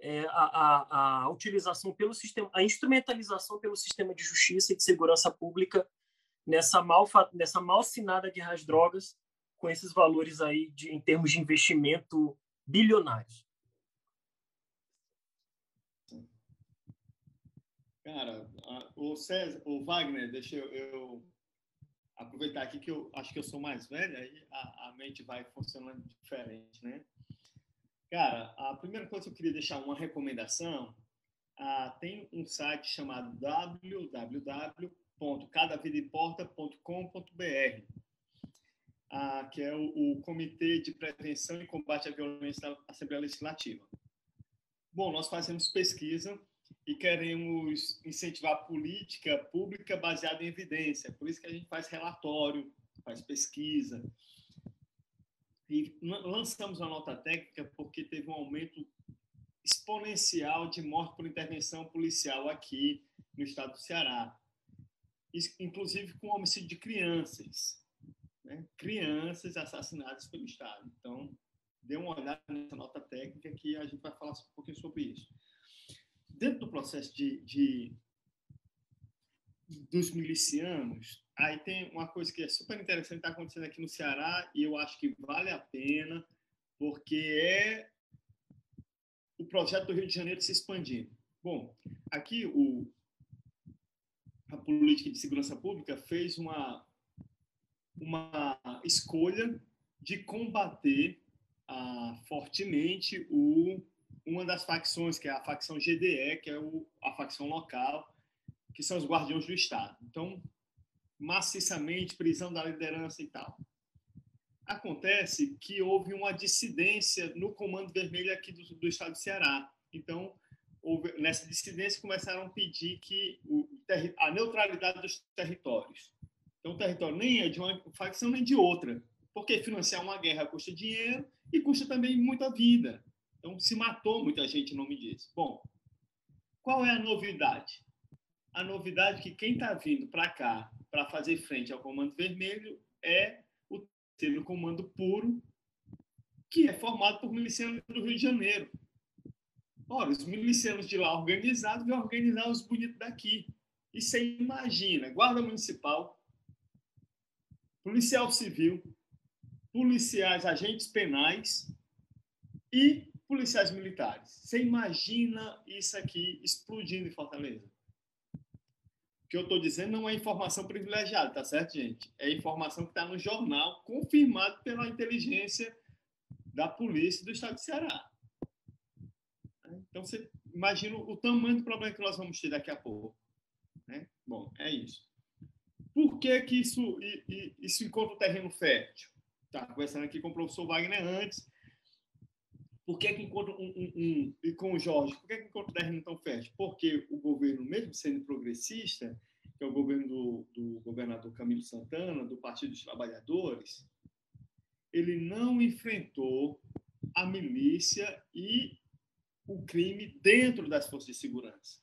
é, a, a, a, utilização pelo sistema, a instrumentalização pelo sistema de justiça e de segurança pública nessa mal nessa malsinada guerra às drogas com esses valores aí de, em termos de investimento bilionários. Cara, o César, o Wagner, deixa eu, eu, aproveitar aqui que eu acho que eu sou mais velho, aí a, a mente vai funcionando diferente, né? Cara, a primeira coisa que eu queria deixar uma recomendação, ah, tem um site chamado www www.cadavidaimporta.com.br, ah, que é o, o, Comitê de Prevenção e Combate à Violência da Assembleia Legislativa. Bom, nós fazemos pesquisa e queremos incentivar política pública baseada em evidência. Por isso que a gente faz relatório, faz pesquisa. E lançamos uma nota técnica porque teve um aumento exponencial de morte por intervenção policial aqui no estado do Ceará inclusive com homicídio de crianças, né? crianças assassinadas pelo Estado. Então, dê uma olhada nessa nota técnica que a gente vai falar um pouquinho sobre isso. Dentro do processo de, de dos milicianos, aí tem uma coisa que é super interessante está acontecendo aqui no Ceará e eu acho que vale a pena porque é o projeto do Rio de Janeiro se expandindo. Bom, aqui o, a política de segurança pública fez uma, uma escolha de combater ah, fortemente o, uma das facções, que é a facção GDE, que é o, a facção local, que são os guardiões do Estado. Então, maciçamente, prisão da liderança e tal. Acontece que houve uma dissidência no Comando Vermelho aqui do, do Estado do Ceará. Então, houve, nessa dissidência começaram a pedir que o, a neutralidade dos territórios. Então, o território nem é de uma facção nem de outra, porque financiar uma guerra custa dinheiro e custa também muita vida. Então, se matou muita gente em nome disso. Bom, qual é a novidade? A novidade é que quem está vindo para cá para fazer frente ao Comando Vermelho é o terceiro Comando Puro, que é formado por milicianos do Rio de Janeiro. Ora, os milicianos de lá organizados vão organizar os bonitos daqui. E você imagina, guarda municipal, policial civil, policiais, agentes penais e policiais militares. Você imagina isso aqui explodindo em Fortaleza? O que eu estou dizendo não é informação privilegiada, tá certo, gente? É informação que está no jornal, confirmado pela inteligência da polícia do estado de Ceará. Então, você imagina o tamanho do problema que nós vamos ter daqui a pouco. Né? Bom, é isso. Por que, que isso, isso encontra o terreno fértil? Estava tá conversando aqui com o professor Wagner antes. Por que, que encontra um, um, um, e com o Jorge, por que, que encontra o terreno tão fértil? Porque o governo, mesmo sendo progressista, que é o governo do, do governador Camilo Santana, do Partido dos Trabalhadores, ele não enfrentou a milícia e o crime dentro das forças de segurança.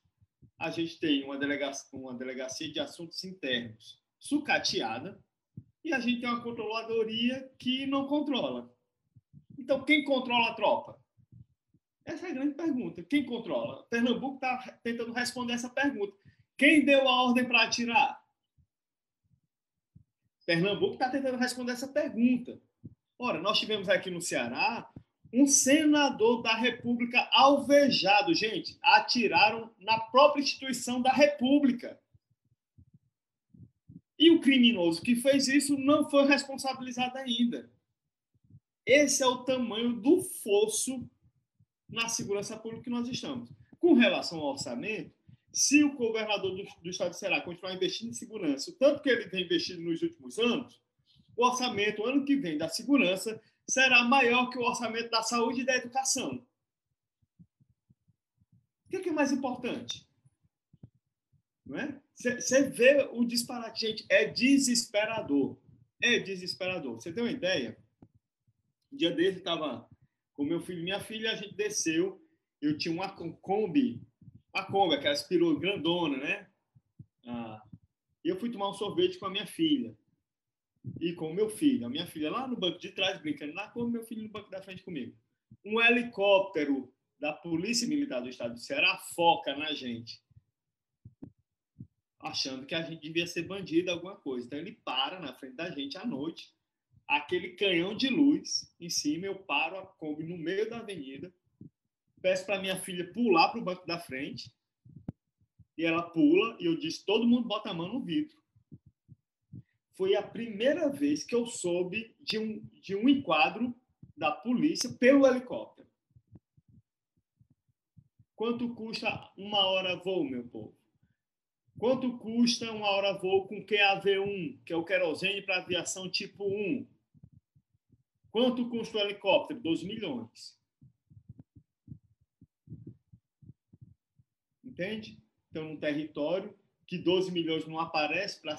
A gente tem uma delegacia, uma delegacia de assuntos internos sucateada e a gente tem uma controladoria que não controla. Então, quem controla a tropa? Essa é a grande pergunta. Quem controla? Pernambuco está tentando responder essa pergunta. Quem deu a ordem para atirar? Pernambuco está tentando responder essa pergunta. Ora, nós tivemos aqui no Ceará um senador da República alvejado. Gente, atiraram na própria instituição da República. E o criminoso que fez isso não foi responsabilizado ainda. Esse é o tamanho do fosso na segurança pública que nós estamos. Com relação ao orçamento, se o governador do, do estado de Ceará continuar investindo em segurança, o tanto que ele tem investido nos últimos anos, o orçamento ano que vem da segurança será maior que o orçamento da saúde e da educação. O que é, é mais importante? Você é? vê o disparate, gente, é desesperador. É desesperador. Você tem uma ideia? Um dia desse estava com meu filho e minha filha, a gente desceu, eu tinha uma Kombi, uma Kombi, aquela perua grandona, né? Ah, eu fui tomar um sorvete com a minha filha e com o meu filho. A minha filha lá no banco de trás, brincando com o meu filho no banco da frente comigo. Um helicóptero da Polícia Militar do Estado do Ceará foca na gente, achando que a gente devia ser bandido, alguma coisa. Então ele para na frente da gente à noite, aquele canhão de luz em cima, eu paro a Kombi no meio da avenida, peço para minha filha pular para o banco da frente, e ela pula, e eu disse: todo mundo bota a mão no vidro foi a primeira vez que eu soube de um, de um enquadro da polícia pelo helicóptero. Quanto custa uma hora voo, meu povo? Quanto custa uma hora voo com QAV-1, que é o querosene para aviação tipo 1? Quanto custa o helicóptero? 2 milhões. Entende? Então, num território que 12 milhões não aparece para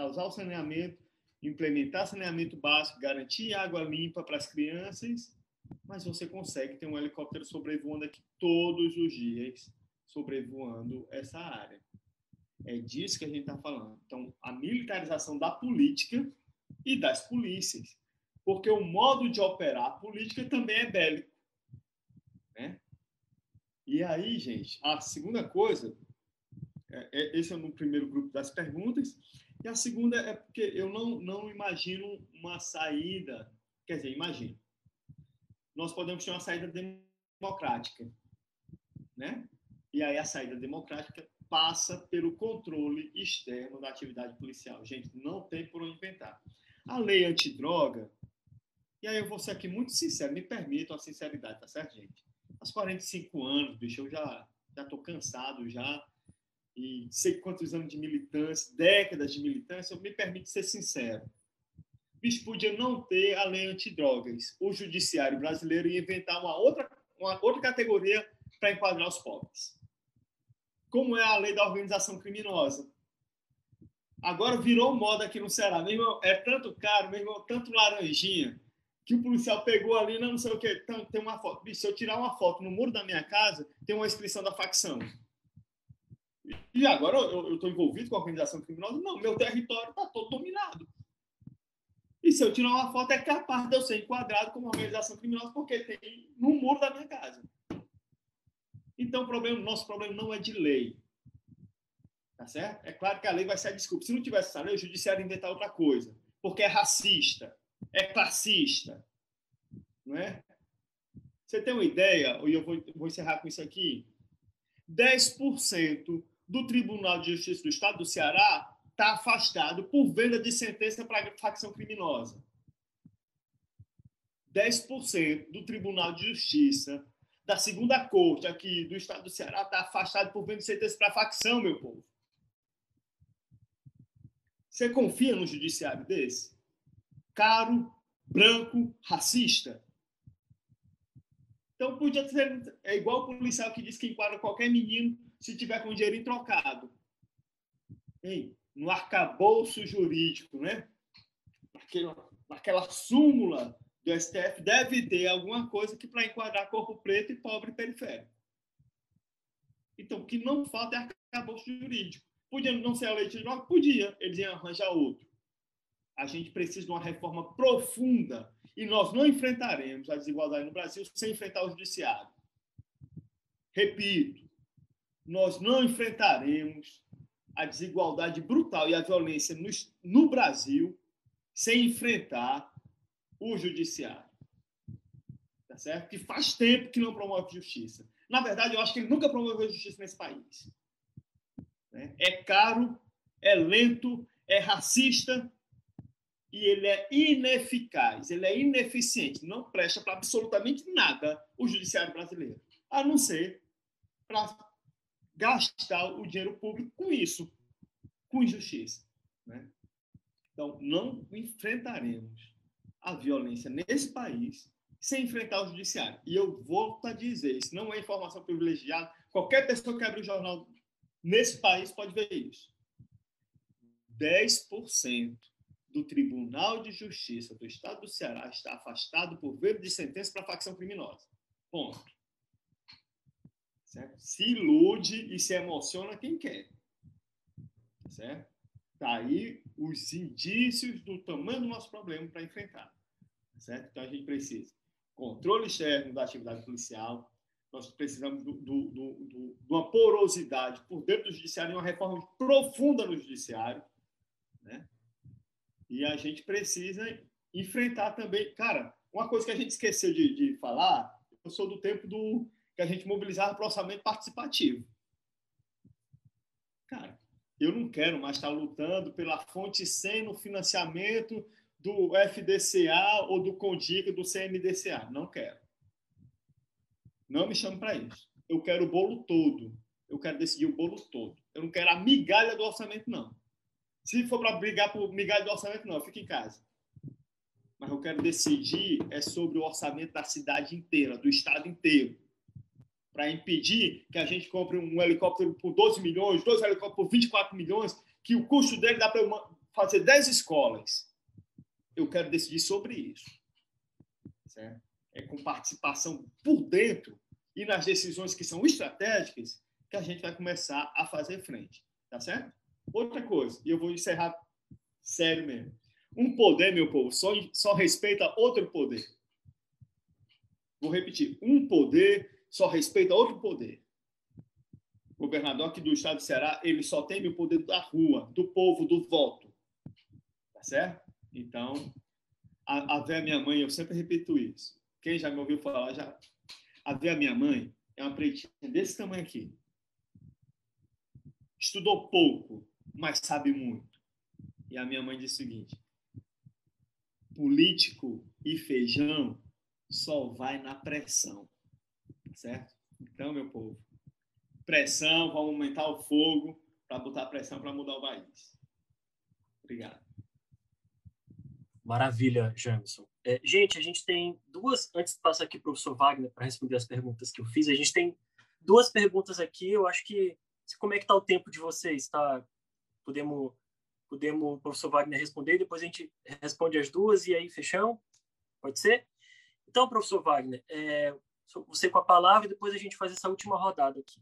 causar o saneamento, implementar saneamento básico, garantir água limpa para as crianças, mas você consegue ter um helicóptero sobrevoando aqui todos os dias, sobrevoando essa área. É disso que a gente está falando. Então, a militarização da política e das polícias. Porque o modo de operar a política também é bélico. Né? E aí, gente, a segunda coisa, é, é, esse é no primeiro grupo das perguntas, e a segunda é porque eu não, não imagino uma saída, quer dizer, imagino. Nós podemos ter uma saída democrática, né? E aí a saída democrática passa pelo controle externo da atividade policial. Gente, não tem por onde inventar. A lei antidroga, e aí eu vou ser aqui muito sincero, me permitam a sinceridade, tá certo, gente? Aos 45 anos, bicho, eu já já cansado já e sei quantos anos de militância, décadas de militância, me permito ser sincero. Bicho, podia não ter a lei antidrogas. O judiciário brasileiro ia inventar uma outra, uma outra categoria para enquadrar os pobres. Como é a lei da organização criminosa. Agora virou moda aqui no Ceará. Meu irmão, é tanto caro, meu irmão, tanto laranjinha, que o policial pegou ali, não, sei o quê. Tem uma foto. Se eu tirar uma foto no muro da minha casa, tem uma inscrição da facção. E agora eu estou envolvido com a organização criminosa? Não, meu território está todo dominado. E se eu tirar uma foto, é capaz de eu ser enquadrado como organização criminosa, porque tem no muro da minha casa. Então, o problema, nosso problema não é de lei. Tá certo? É claro que a lei vai ser a desculpa. Se não tivesse essa lei, o judiciário ia inventar outra coisa. Porque é racista, é classista. Não é? Você tem uma ideia, e eu vou, vou encerrar com isso aqui? 10% do Tribunal de Justiça do Estado do Ceará está afastado por venda de sentença para facção criminosa. 10% do Tribunal de Justiça da segunda corte aqui do Estado do Ceará está afastado por venda de sentença para facção, meu povo. Você confia no judiciário desse? Caro, branco, racista? Então podia ser é igual o policial que diz que enquadra qualquer menino se tiver com dinheiro trocado. Ei, no arcabouço jurídico, né? naquela, naquela súmula do STF, deve ter alguma coisa que para enquadrar corpo preto e pobre periférico. Então, o que não falta é arcabouço jurídico. Podia não ser a lei de droga? Podia. Eles iam arranjar outro. A gente precisa de uma reforma profunda e nós não enfrentaremos a desigualdade no Brasil sem enfrentar o judiciário. Repito, nós não enfrentaremos a desigualdade brutal e a violência no, no Brasil sem enfrentar o judiciário. Tá certo? Que faz tempo que não promove justiça. Na verdade, eu acho que ele nunca promoveu justiça nesse país. Né? É caro, é lento, é racista e ele é ineficaz, ele é ineficiente, não presta para absolutamente nada o judiciário brasileiro, a não ser para gastar o dinheiro público com isso, com injustiça. Né? Então, não enfrentaremos a violência nesse país sem enfrentar o judiciário. E eu volto a dizer, isso não é informação privilegiada. Qualquer pessoa que abre o jornal nesse país pode ver isso. 10% do Tribunal de Justiça do Estado do Ceará está afastado por ver de sentença para facção criminosa. Ponto. Certo? Se ilude e se emociona quem quer. Certo? Tá aí os indícios do tamanho do nosso problema para enfrentar. Certo? Então a gente precisa controle externo da atividade policial, nós precisamos do, do, do, de uma porosidade por dentro do judiciário uma reforma profunda no judiciário, né? E a gente precisa enfrentar também. Cara, uma coisa que a gente esqueceu de, de falar, eu sou do tempo do que a gente mobilizava para o orçamento participativo. Cara, eu não quero mais estar lutando pela fonte 100 no financiamento do FDCA ou do CONDIC, do CMDCA. Não quero. Não me chame para isso. Eu quero o bolo todo. Eu quero decidir o bolo todo. Eu não quero a migalha do orçamento, não. Se for para brigar por migalha do orçamento, não, fica em casa. Mas eu quero decidir é sobre o orçamento da cidade inteira, do estado inteiro. Para impedir que a gente compre um helicóptero por 12 milhões, dois helicópteros por 24 milhões, que o custo dele dá para fazer 10 escolas. Eu quero decidir sobre isso. Certo? É com participação por dentro e nas decisões que são estratégicas que a gente vai começar a fazer frente. Tá certo? Outra coisa, e eu vou encerrar sério mesmo. Um poder, meu povo, só, só respeita outro poder. Vou repetir. Um poder só respeita outro poder. O governador aqui do estado do Ceará, ele só tem o poder da rua, do povo, do voto. Tá certo? Então, a, a a minha mãe, eu sempre repito isso. Quem já me ouviu falar, já. A ver a minha mãe é uma pretinha desse tamanho aqui. Estudou pouco, mas sabe muito. E a minha mãe disse o seguinte: político e feijão só vai na pressão. Certo? Então, meu povo, pressão, vamos aumentar o fogo para botar pressão para mudar o país. Obrigado. Maravilha, Jameson. É, gente, a gente tem duas. Antes de passar aqui para o professor Wagner para responder as perguntas que eu fiz, a gente tem duas perguntas aqui. Eu acho que. Como é que está o tempo de vocês? Tá, podemos, podemos o professor Wagner responder, depois a gente responde as duas e aí fechamos? Pode ser? Então, professor Wagner, é, você com a palavra e depois a gente faz essa última rodada aqui.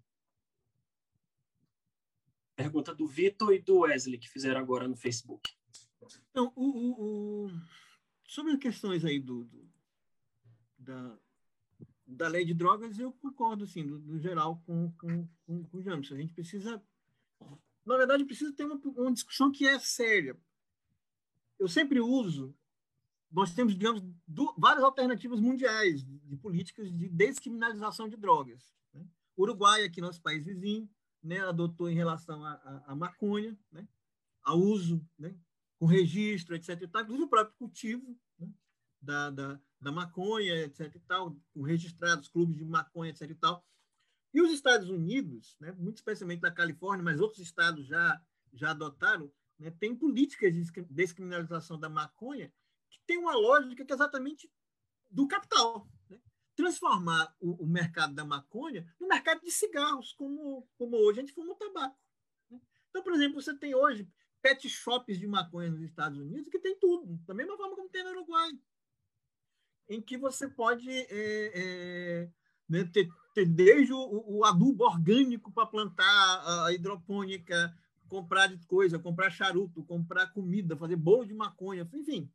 Pergunta do Vitor e do Wesley, que fizeram agora no Facebook. Então, o, o, o... sobre as questões aí do, do, da, da lei de drogas, eu concordo, assim, no geral, com, com, com, com o James. A gente precisa na verdade, precisa ter uma, uma discussão que é séria. Eu sempre uso, nós temos, digamos, do, várias alternativas mundiais de, políticas de descriminalização de drogas. Né? O Uruguai, aqui nosso país vizinho, né, adotou em relação à maconha, né, ao uso, né, com registro, etc. Inclusive o próprio cultivo né, da, da, da maconha, etc. E tal, com registrados clubes de maconha, etc. E tal. E os Estados Unidos, né, muito especialmente da Califórnia, mas outros estados já, já adotaram, né, tem políticas de descriminalização da maconha que tem uma lógica que é exatamente do capital. Né? Transformar o, o, mercado da maconha no mercado de cigarros, como, como hoje a gente fuma o tabaco. Né? Então, por exemplo, você tem hoje pet shops de maconha nos Estados Unidos que tem tudo, da mesma forma como tem no Uruguai, em que você pode é, é, né, ter, ter, desde o, o adubo orgânico para plantar a hidropônica, comprar de coisa, comprar charuto, comprar comida, fazer bolo de maconha, enfim.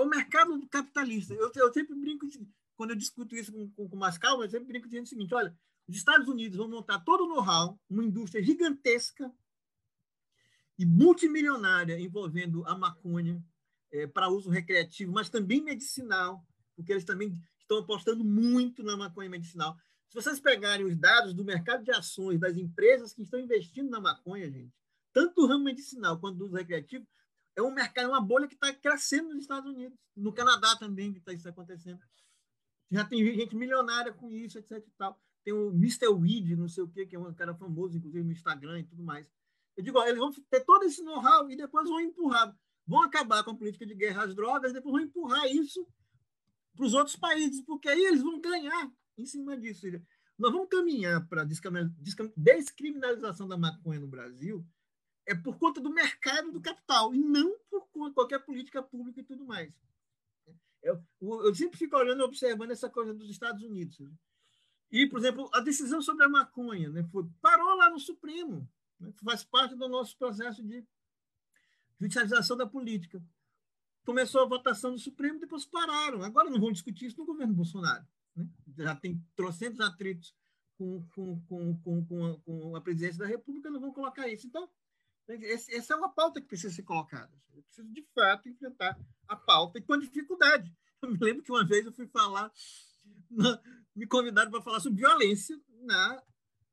É o mercado capitalista. Eu, eu sempre brinco, quando eu discuto isso com, com, com mais calma, eu sempre brinco dizendo o seguinte: olha, os Estados Unidos vão montar todo o know-how, uma indústria gigantesca e multimilionária envolvendo a maconha é, para uso recreativo, mas também medicinal, porque eles também estão apostando muito na maconha medicinal. Se vocês pegarem os dados do mercado de ações das empresas que estão investindo na maconha, gente, tanto do ramo medicinal quanto do uso recreativo, é um mercado, uma bolha que está crescendo nos Estados Unidos, no Canadá também que está isso acontecendo. Já tem gente milionária com isso, etc. E tal tem o Mr. Weed, não sei o quê, que é um cara famoso, inclusive no Instagram e tudo mais. Eu digo, ó, eles vão ter todo esse know-how e depois vão empurrar, vão acabar com a política de guerra às drogas, depois vão empurrar isso para os outros países, porque aí eles vão ganhar em cima disso. Nós vamos caminhar para a descriminalização da maconha no Brasil é por conta do mercado do capital e não por qualquer política pública e tudo mais. Eu, eu sempre fico olhando observando essa coisa dos Estados Unidos. E, por exemplo, a decisão sobre a maconha né, foi, parou lá no Supremo, né, faz parte do nosso processo de judicialização da política. Começou a votação no Supremo, depois pararam. Agora não vão discutir isso no governo Bolsonaro. Né? Já tem trocentos atritos com, com, com, com, a, com a presidência da República, não vão colocar isso. Então, esse, essa é uma pauta que precisa ser colocada. Eu preciso, de fato, enfrentar a pauta e com dificuldade. Eu me lembro que uma vez eu fui falar na, me convidaram para falar sobre violência na,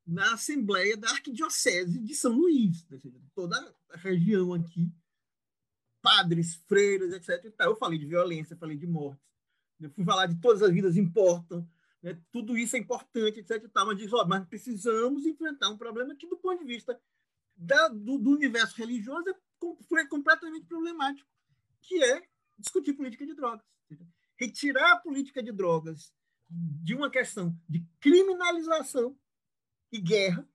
na Assembleia da Arquidiocese de São Luís, seja, toda a região aqui, padres, freiras, etc. Eu falei de violência, falei de morte, eu fui falar de todas as vidas importam, né? tudo isso é importante, etc. Mas diz, ó, mas precisamos enfrentar um problema que, do ponto de vista da, do, do, universo religioso, é foi completamente problemático, que é discutir política de drogas. Retirar a política de drogas de uma questão de criminalização e guerra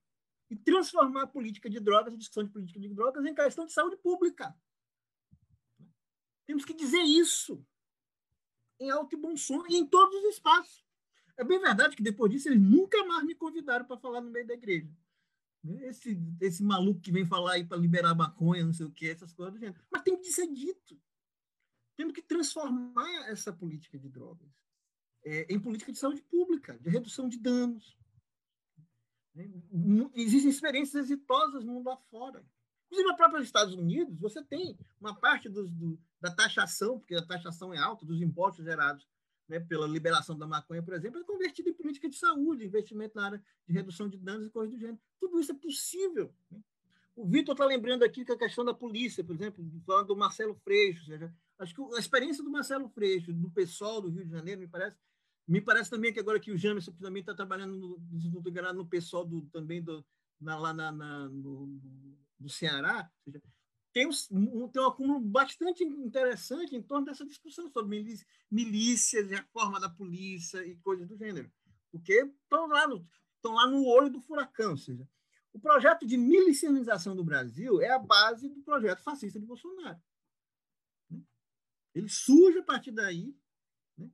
e transformar a política de drogas, a discussão de política de drogas, em questão de saúde pública. Temos que dizer isso em alto e bom som e em todos os espaços. É bem verdade que depois disso eles nunca mais me convidaram para falar no meio da igreja. Esse, esse maluco que vem falar aí para liberar maconha, não sei o que, essas coisas do gênero. Mas tem que ser dito. Temos que transformar essa política de drogas é, em política de saúde pública, de redução de danos. Né? Existem experiências exitosas no mundo afora. Inclusive, no próprio Estados Unidos, você tem uma parte dos, do, da taxação, porque a taxação é alta, dos impostos gerados né, pela liberação da maconha, por exemplo, é convertida em política de saúde, investimento na área de redução de danos e coisas do gênero. Tudo isso é possível. Né? O Vitor está lembrando aqui que a questão da polícia, por exemplo, falando do Marcelo Freixo, seja, acho que a experiência do Marcelo Freixo, do PSOL do Rio de Janeiro, me parece, me parece também que agora que o Jamerson também está trabalhando no, no, no pessoal do, também do, na, lá na, na no, no, Ceará, seja, tem um, tem um acúmulo bastante interessante em torno dessa discussão sobre milícias e a forma da polícia e coisas do gênero, porque estão lá no, estão lá no olho do furacão, ou seja, o projeto de milicianização do Brasil é a base do projeto fascista de Bolsonaro. Ele surge a partir daí né?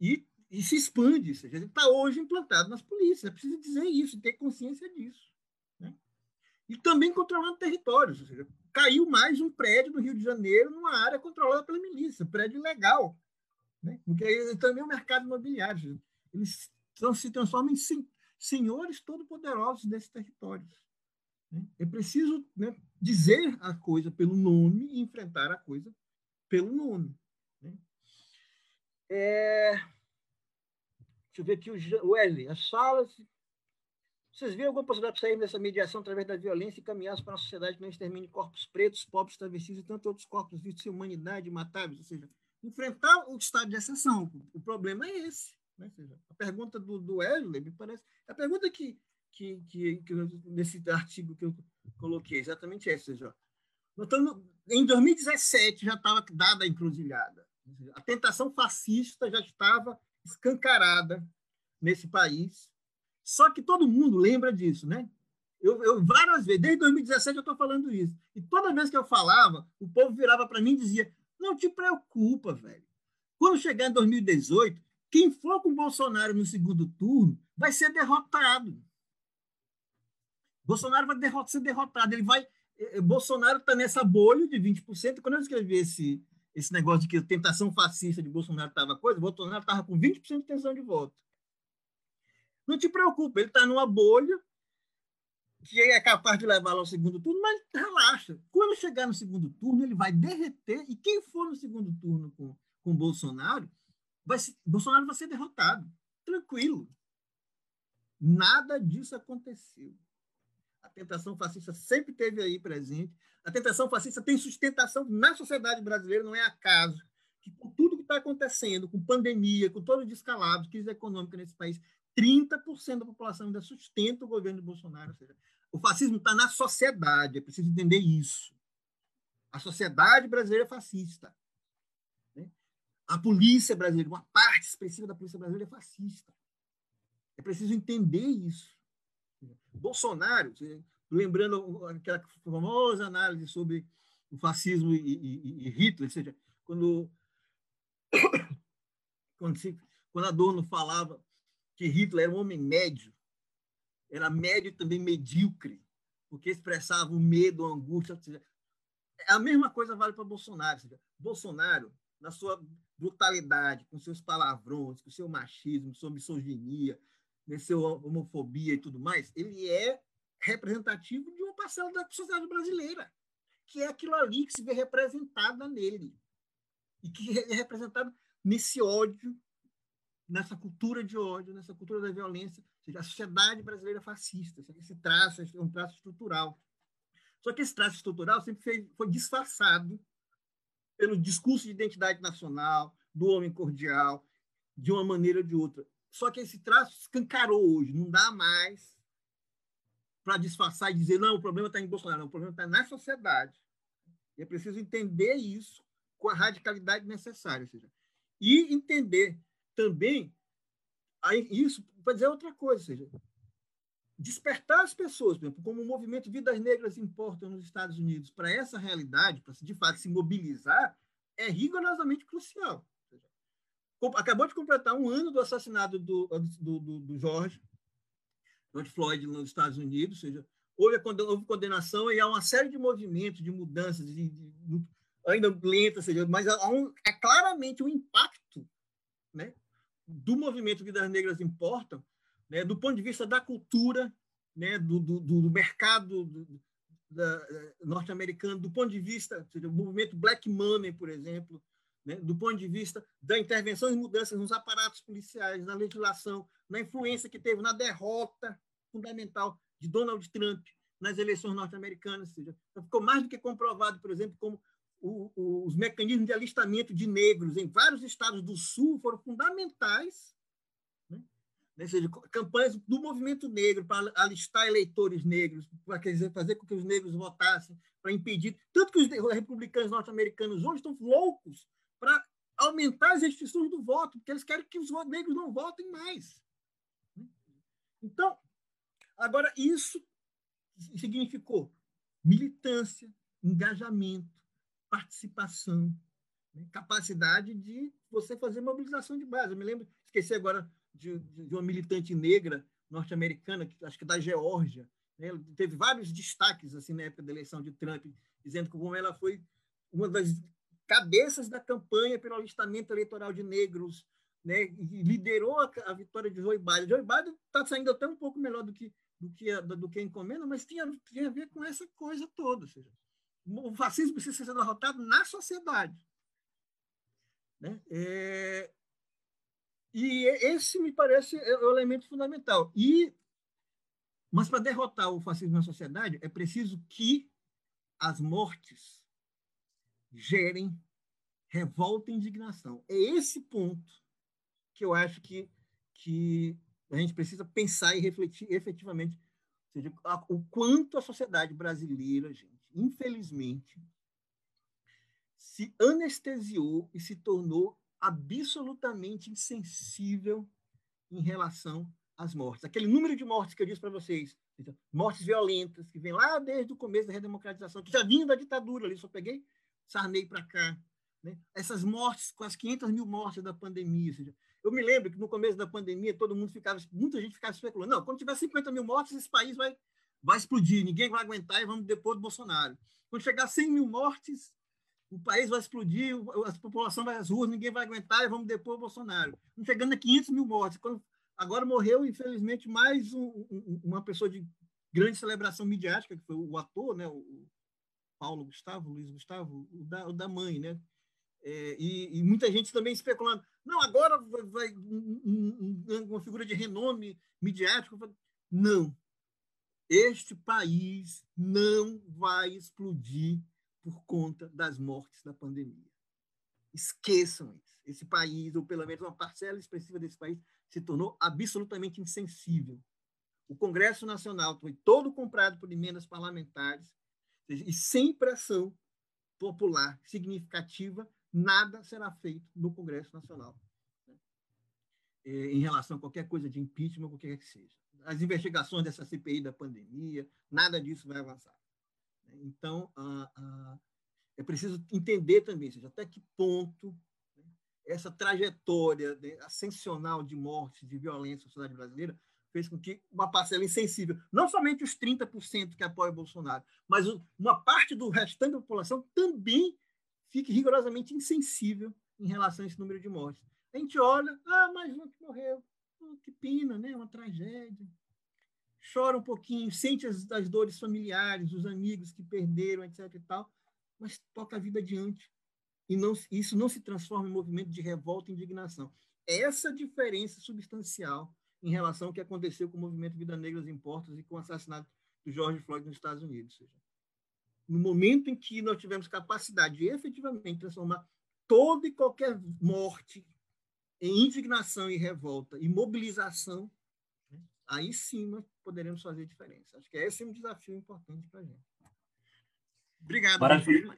e e se expande. Ou seja, ele está hoje implantado nas polícias. É preciso dizer isso, ter consciência disso. Né? E também controlando territórios. Ou seja, caiu mais um prédio no Rio de Janeiro numa área controlada pela milícia, prédio ilegal. Né? Porque também é o mercado imobiliário. Eles se transformam em senhores todo-poderosos desses territórios. Né? É preciso né, dizer a coisa pelo nome e enfrentar a coisa pelo nome. Né? É... Deixa eu ver aqui o Wesley. As salas. Vocês viram alguma possibilidade de sair dessa mediação através da violência e caminhar para uma sociedade que não extermine corpos pretos, pobres, travestis e tantos outros corpos vistos de humanidade, matáveis? Ou seja, enfrentar o estado de exceção. O problema é esse. Né? Seja, a pergunta do, do Wesley me parece. A pergunta que, que, que, que nesse artigo que eu coloquei, exatamente essa. Seja, estamos, em 2017 já estava dada a encruzilhada. A tentação fascista já estava escancarada nesse país. Só que todo mundo lembra disso, né? Eu, eu, várias vezes, desde 2017 eu estou falando isso. E toda vez que eu falava, o povo virava para mim e dizia: não te preocupa, velho. Quando chegar em 2018, quem for com Bolsonaro no segundo turno vai ser derrotado. Bolsonaro vai derrot ser derrotado. Ele vai. Eh, eh, Bolsonaro está nessa bolha de 20%. Quando eu escrevi esse, esse negócio de que a tentação fascista de Bolsonaro estava coisa, Bolsonaro estava com 20% de tensão de voto. Não te preocupa, ele está numa bolha que é capaz de levá-lo ao segundo turno, mas relaxa. Quando chegar no segundo turno, ele vai derreter, e quem for no segundo turno com, com Bolsonaro, vai Bolsonaro vai ser derrotado. Tranquilo. Nada disso aconteceu. A tentação fascista sempre teve aí presente. A tentação fascista tem sustentação na sociedade brasileira, não é acaso que com tudo que está acontecendo, com pandemia, com todo o descalabro, crise econômica nesse país, 30% da população ainda sustenta o governo de Bolsonaro. Ou seja, o fascismo está na sociedade, é preciso entender isso. A sociedade brasileira é fascista. Né? A polícia brasileira, uma parte expressiva da polícia brasileira é fascista. É preciso entender isso. Bolsonaro, lembrando aquela famosa análise sobre o fascismo e, e, e Hitler, ou seja, quando, quando, se, quando Adorno falava que Hitler era um homem médio, era médio também medíocre, porque expressava o medo, a angústia. A mesma coisa vale para Bolsonaro. Bolsonaro, na sua brutalidade, com seus palavrões, com seu machismo, sua misoginia, né, sua homofobia e tudo mais, ele é representativo de uma parcela da sociedade brasileira, que é aquilo ali que se vê representada nele e que é representado nesse ódio, nessa cultura de ódio, nessa cultura da violência seja, a sociedade brasileira é fascista. Esse traço é um traço estrutural. Só que esse traço estrutural sempre foi, foi disfarçado pelo discurso de identidade nacional, do homem cordial, de uma maneira ou de outra. Só que esse traço escancarou hoje, não dá mais para disfarçar e dizer, não, o problema está em Bolsonaro, não, o problema está na sociedade. E é preciso entender isso com a radicalidade necessária. Seja, e entender também Aí, isso para dizer outra coisa, seja, despertar as pessoas, por exemplo, como o movimento Vidas Negras Importam nos Estados Unidos, para essa realidade, para de fato se mobilizar, é rigorosamente crucial. Acabou de completar um ano do assassinato do, do, do, do George, George Floyd nos Estados Unidos, seja, houve, houve condenação e há uma série de movimentos, de mudanças, de, de, ainda lentas, seja, mas há, um, há claramente um impacto né, do movimento Vidas Negras Importam, né, do ponto de vista da cultura, né, do, do, do mercado eh, norte-americano, do ponto de vista do movimento Black Money, por exemplo, né, do ponto de vista da intervenção e mudanças nos aparatos policiais, na legislação, na influência que teve na derrota fundamental de Donald Trump nas eleições norte-americanas. seja, ficou mais do que comprovado, por exemplo, como o, o, os mecanismos de alistamento de negros em vários estados do Sul foram fundamentais, né? ou seja, campanhas do movimento negro para alistar eleitores negros, para fazer com que os negros votassem, para impedir. Tanto que os republicanos norte-americanos hoje estão loucos para aumentar as restrições do voto, porque eles querem que os negros não votem mais. Né? Então, agora, isso significou militância, engajamento, participação, né? capacidade de você fazer mobilização de base. Eu me lembro, esqueci agora de, de uma militante negra norte-americana, acho que da Geórgia, né? teve vários destaques assim na época da eleição de Trump, dizendo como ela foi uma das cabeças da campanha pelo alistamento eleitoral de negros, né? E liderou a, a, vitória de Joe Biden. Joe Biden está saindo até um pouco melhor do que do que a, do que a encomenda, mas tinha, tinha a ver com essa coisa toda, ou seja, o fascismo precisa ser derrotado na sociedade. Né? É, e esse me parece é o elemento fundamental. E, mas para derrotar o fascismo na sociedade, é preciso que as mortes gerem revolta e indignação. É esse ponto que eu acho que, que a gente precisa pensar e refletir efetivamente seja, o quanto a sociedade brasileira, gente, infelizmente, se anestesiou e se tornou absolutamente insensível em relação as mortes. Aquele número de mortes que eu disse para vocês, mortes violentas, que vem lá desde o começo da redemocratização, que já vinha da ditadura ali, só peguei Sarney para cá. Né? Essas mortes, quase 500 mil mortes da pandemia. Seja, eu me lembro que no começo da pandemia todo mundo ficava, muita gente ficava especulando, não, quando tiver 50 mil mortes, esse país vai, vai explodir, ninguém vai aguentar e vamos depor do Bolsonaro. Quando chegar a 100 mil mortes, o país vai explodir, a população vai às ruas, ninguém vai aguentar e vamos depor o Bolsonaro. Chegando a 500 mil mortes. Quando, agora morreu, infelizmente, mais um, um, uma pessoa de grande celebração midiática, que foi o ator, né, o Paulo Gustavo, Luiz Gustavo, o da, o da mãe, né? É, e, e, muita gente também especulando, não, agora vai, vai um, uma figura de renome midiático. Não. Este país não vai explodir por conta das mortes da pandemia. Esqueçam isso. Esse país, ou pelo menos uma parcela expressiva desse país, se tornou absolutamente insensível. O Congresso Nacional foi todo comprado por emendas parlamentares e sem pressão popular significativa, nada será feito no Congresso Nacional né? em relação a qualquer coisa de impeachment, qualquer que seja. As investigações dessa CPI da pandemia, nada disso vai avançar. Então, é preciso entender também, seja, até que ponto né, essa trajetória né, ascensional de morte, de violência na sociedade brasileira fez com que uma parcela insensível, não somente os 30% que apoiam Bolsonaro, mas uma parte do restante da população também fique rigorosamente insensível em relação a esse número de mortes. A gente olha, ah, mais um que morreu, que pena, né? uma tragédia chora um pouquinho, sente as, as dores familiares, os amigos que perderam, etc. e tal, mas toca a vida adiante. E não, isso não se transforma em movimento de revolta e indignação. Essa diferença substancial em relação ao que aconteceu com o movimento Vida Negras Importas e com o assassinato do George Floyd nos Estados Unidos. Seja, no momento em que nós tivemos capacidade de efetivamente transformar toda e qualquer morte em indignação e revolta e mobilização, aí sim poderemos fazer diferença. Acho que esse é um desafio importante para a gente. Obrigado. Maravilha.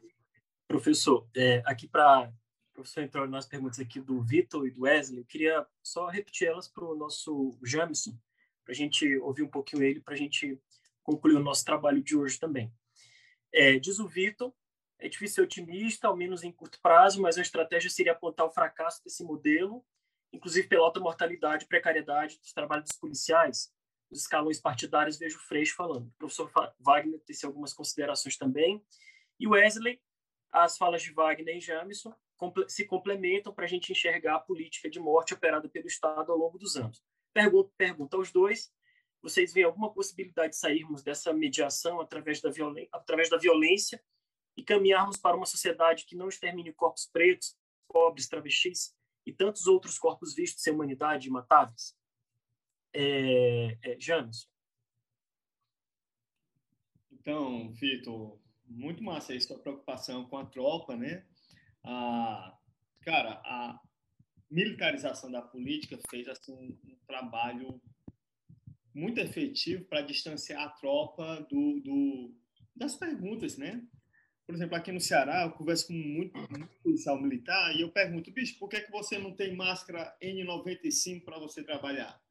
Professor, é, aqui para o professor entrou nas perguntas aqui do Vitor e do Wesley, eu queria só repetir elas para o nosso Jamison, para a gente ouvir um pouquinho ele, para a gente concluir o nosso trabalho de hoje também. É, diz o Vitor, é difícil ser otimista, ao menos em curto prazo, mas a estratégia seria apontar o fracasso desse modelo inclusive pela alta mortalidade e precariedade dos trabalhos dos policiais, os escalões partidários, vejo o Freixo falando. O professor Wagner tece algumas considerações também. E Wesley, as falas de Wagner e Jamison se complementam para a gente enxergar a política de morte operada pelo Estado ao longo dos anos. Pergunta, pergunta aos dois, vocês veem alguma possibilidade de sairmos dessa mediação através da, através da violência e caminharmos para uma sociedade que não extermine corpos pretos, pobres, travestis, e tantos outros corpos vistos sem humanidade matáveis? É, é, James. Então, Vitor, muito massa aí sua preocupação com a tropa, né? A, cara, a militarização da política fez assim, um trabalho muito efetivo para distanciar a tropa do, do, das perguntas, né? Por exemplo, aqui no Ceará, eu converso com muito, muito policial militar e eu pergunto, bicho, por que, é que você não tem máscara N95 para você trabalhar?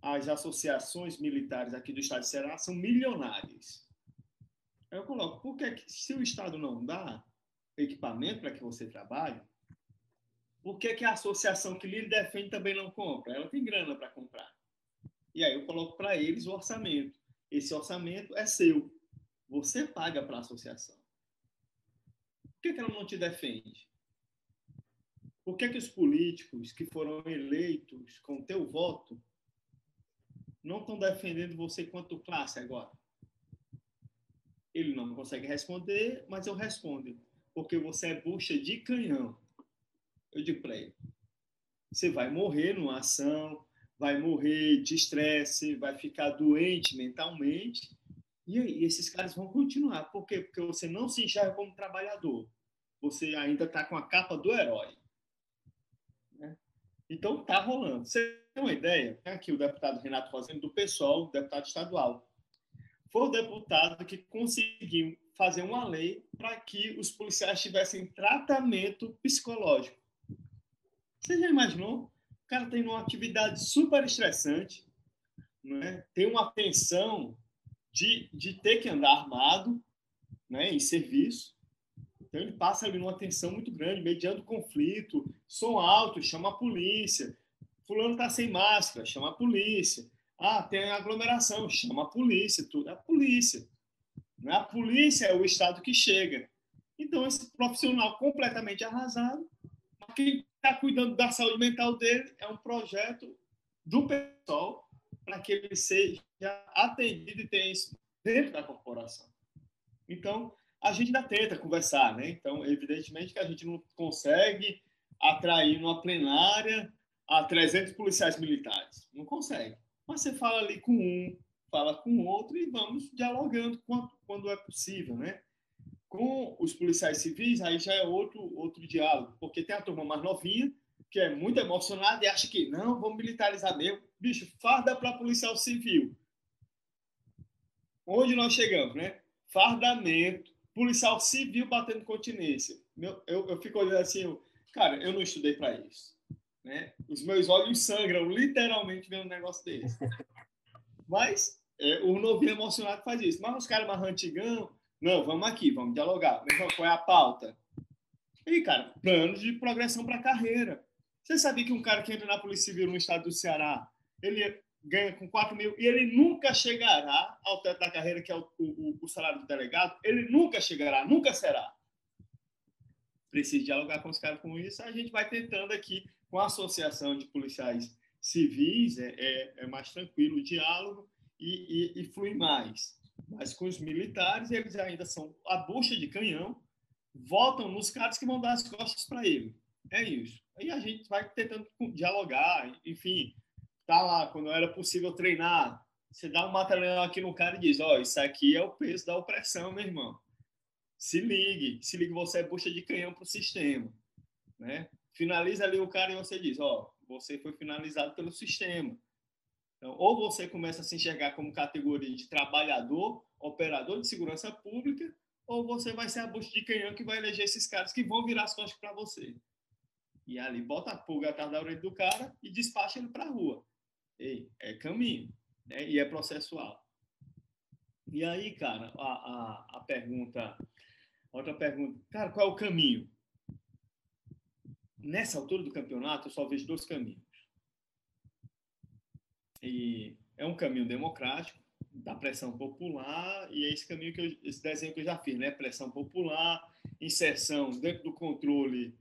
As associações militares aqui do estado de Ceará são milionárias. Eu coloco, por que, que se o Estado não dá equipamento para que você trabalhe, por que, é que a associação que lhe defende também não compra? Ela tem grana para comprar. E aí eu coloco para eles o orçamento. Esse orçamento é seu você paga para a associação. Por que, que ela não te defende? Por que, que os políticos que foram eleitos com teu voto não estão defendendo você quanto classe agora? Ele não consegue responder, mas eu respondo. Porque você é bucha de canhão. Eu digo para ele: você vai morrer numa ação, vai morrer de estresse, vai ficar doente mentalmente e esses caras vão continuar. Por quê? Porque você não se enxerga como trabalhador. Você ainda está com a capa do herói. Né? Então, tá rolando. Você tem uma ideia? Aqui o deputado Renato Rosendo, do PSOL, deputado estadual. Foi o deputado que conseguiu fazer uma lei para que os policiais tivessem tratamento psicológico. Você já imaginou? O cara tem uma atividade super estressante, né? tem uma tensão de, de ter que andar armado né, em serviço. Então, ele passa ali numa tensão muito grande, mediando conflito, som alto, chama a polícia. Fulano está sem máscara, chama a polícia. Ah, tem aglomeração, chama a polícia. Tudo é a polícia. Não é a polícia, é o Estado que chega. Então, esse profissional completamente arrasado, quem está cuidando da saúde mental dele é um projeto do pessoal para que ele seja atendido e tenha isso dentro da corporação. Então, a gente ainda tenta conversar, né? Então, evidentemente que a gente não consegue atrair numa plenária a 300 policiais militares. Não consegue. Mas você fala ali com um, fala com outro e vamos dialogando quando é possível, né? Com os policiais civis, aí já é outro, outro diálogo, porque tem a turma mais novinha, que é muito emocionada e acha que não, vamos militarizar mesmo. Bicho, farda para policial civil. Onde nós chegamos, né? Fardamento, policial civil batendo continência. Meu, eu, eu fico olhando assim, eu, cara, eu não estudei para isso. Né? Os meus olhos sangram literalmente vendo um negócio desse. Mas é, o novinho emocionado faz isso. Mas os caras mais antigão, não, vamos aqui, vamos dialogar. Qual é a pauta? E, cara, planos de progressão para a carreira. Você sabia que um cara que entra na Polícia Civil no estado do Ceará, ele ganha com 4 mil e ele nunca chegará ao teto da carreira, que é o, o, o salário do delegado? Ele nunca chegará, nunca será. Precisa dialogar com os caras com isso. A gente vai tentando aqui, com a Associação de Policiais Civis, é, é, é mais tranquilo o diálogo e, e, e flui mais. Mas com os militares, eles ainda são a bucha de canhão, votam nos caras que vão dar as costas para ele. É isso. Aí a gente vai tentando dialogar, enfim, tá lá, quando era possível treinar, você dá um material aqui no cara e diz, ó, oh, isso aqui é o peso da opressão, meu irmão. Se ligue, se ligue, você é bucha de canhão para o sistema, né? Finaliza ali o cara e você diz, ó, oh, você foi finalizado pelo sistema. Então, ou você começa a se enxergar como categoria de trabalhador, operador de segurança pública, ou você vai ser a bucha de canhão que vai eleger esses caras que vão virar as costas para você. E ali bota a pulga atrás da orelha do cara e despacha ele para a rua. Ei, é caminho, né? E é processual. E aí, cara, a, a, a pergunta, outra pergunta, cara, qual é o caminho? Nessa altura do campeonato, eu só vejo dois caminhos. E é um caminho democrático, da pressão popular, e é esse caminho que eu, esse desenho que eu já fiz, né? Pressão popular, inserção dentro do controle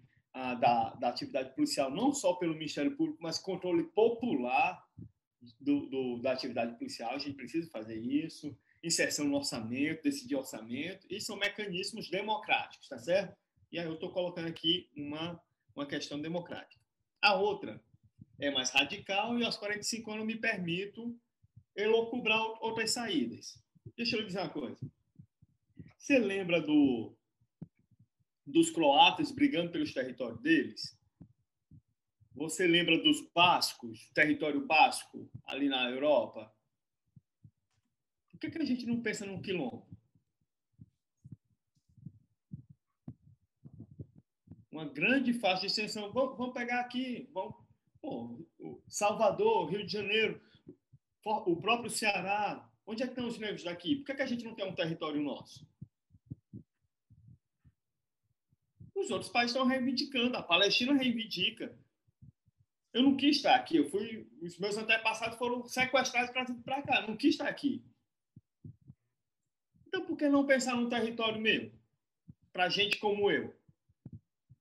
da, da atividade policial, não só pelo Ministério Público, mas controle popular do, do, da atividade policial. A gente precisa fazer isso. Inserção no orçamento, decidir orçamento, e são mecanismos democráticos, tá certo? E aí eu estou colocando aqui uma, uma questão democrática. A outra é mais radical e aos 45 anos me permito elocubrar outras saídas. Deixa eu lhe dizer uma coisa. Você lembra do, dos croatas brigando pelos territórios deles? Você lembra dos bascos, território basco, ali na Europa? Por que, que a gente não pensa num quilombo? Uma grande faixa de extensão. Vamos, vamos pegar aqui, vamos, Salvador, Rio de Janeiro, o próprio Ceará. Onde é que estão os negros daqui? Por que, que a gente não tem um território nosso? Os outros países estão reivindicando, a Palestina reivindica. Eu não quis estar aqui, eu fui, os meus antepassados foram sequestrados para vir para cá, não quis estar aqui. Então, por que não pensar num território mesmo? Para gente como eu.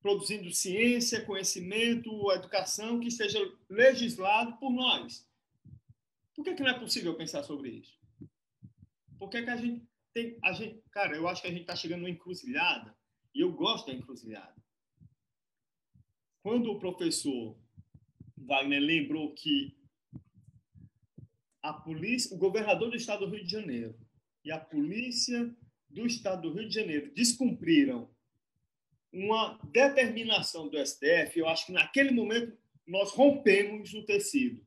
Produzindo ciência, conhecimento, educação que seja legislado por nós. Por que, que não é possível pensar sobre isso? Por que, que a gente tem. A gente, cara, eu acho que a gente está chegando numa encruzilhada e eu gosto da encruzilhada. Quando o professor Wagner lembrou que a polícia, o governador do estado do Rio de Janeiro e a polícia do estado do Rio de Janeiro descumpriram uma determinação do STF, eu acho que naquele momento nós rompemos o tecido.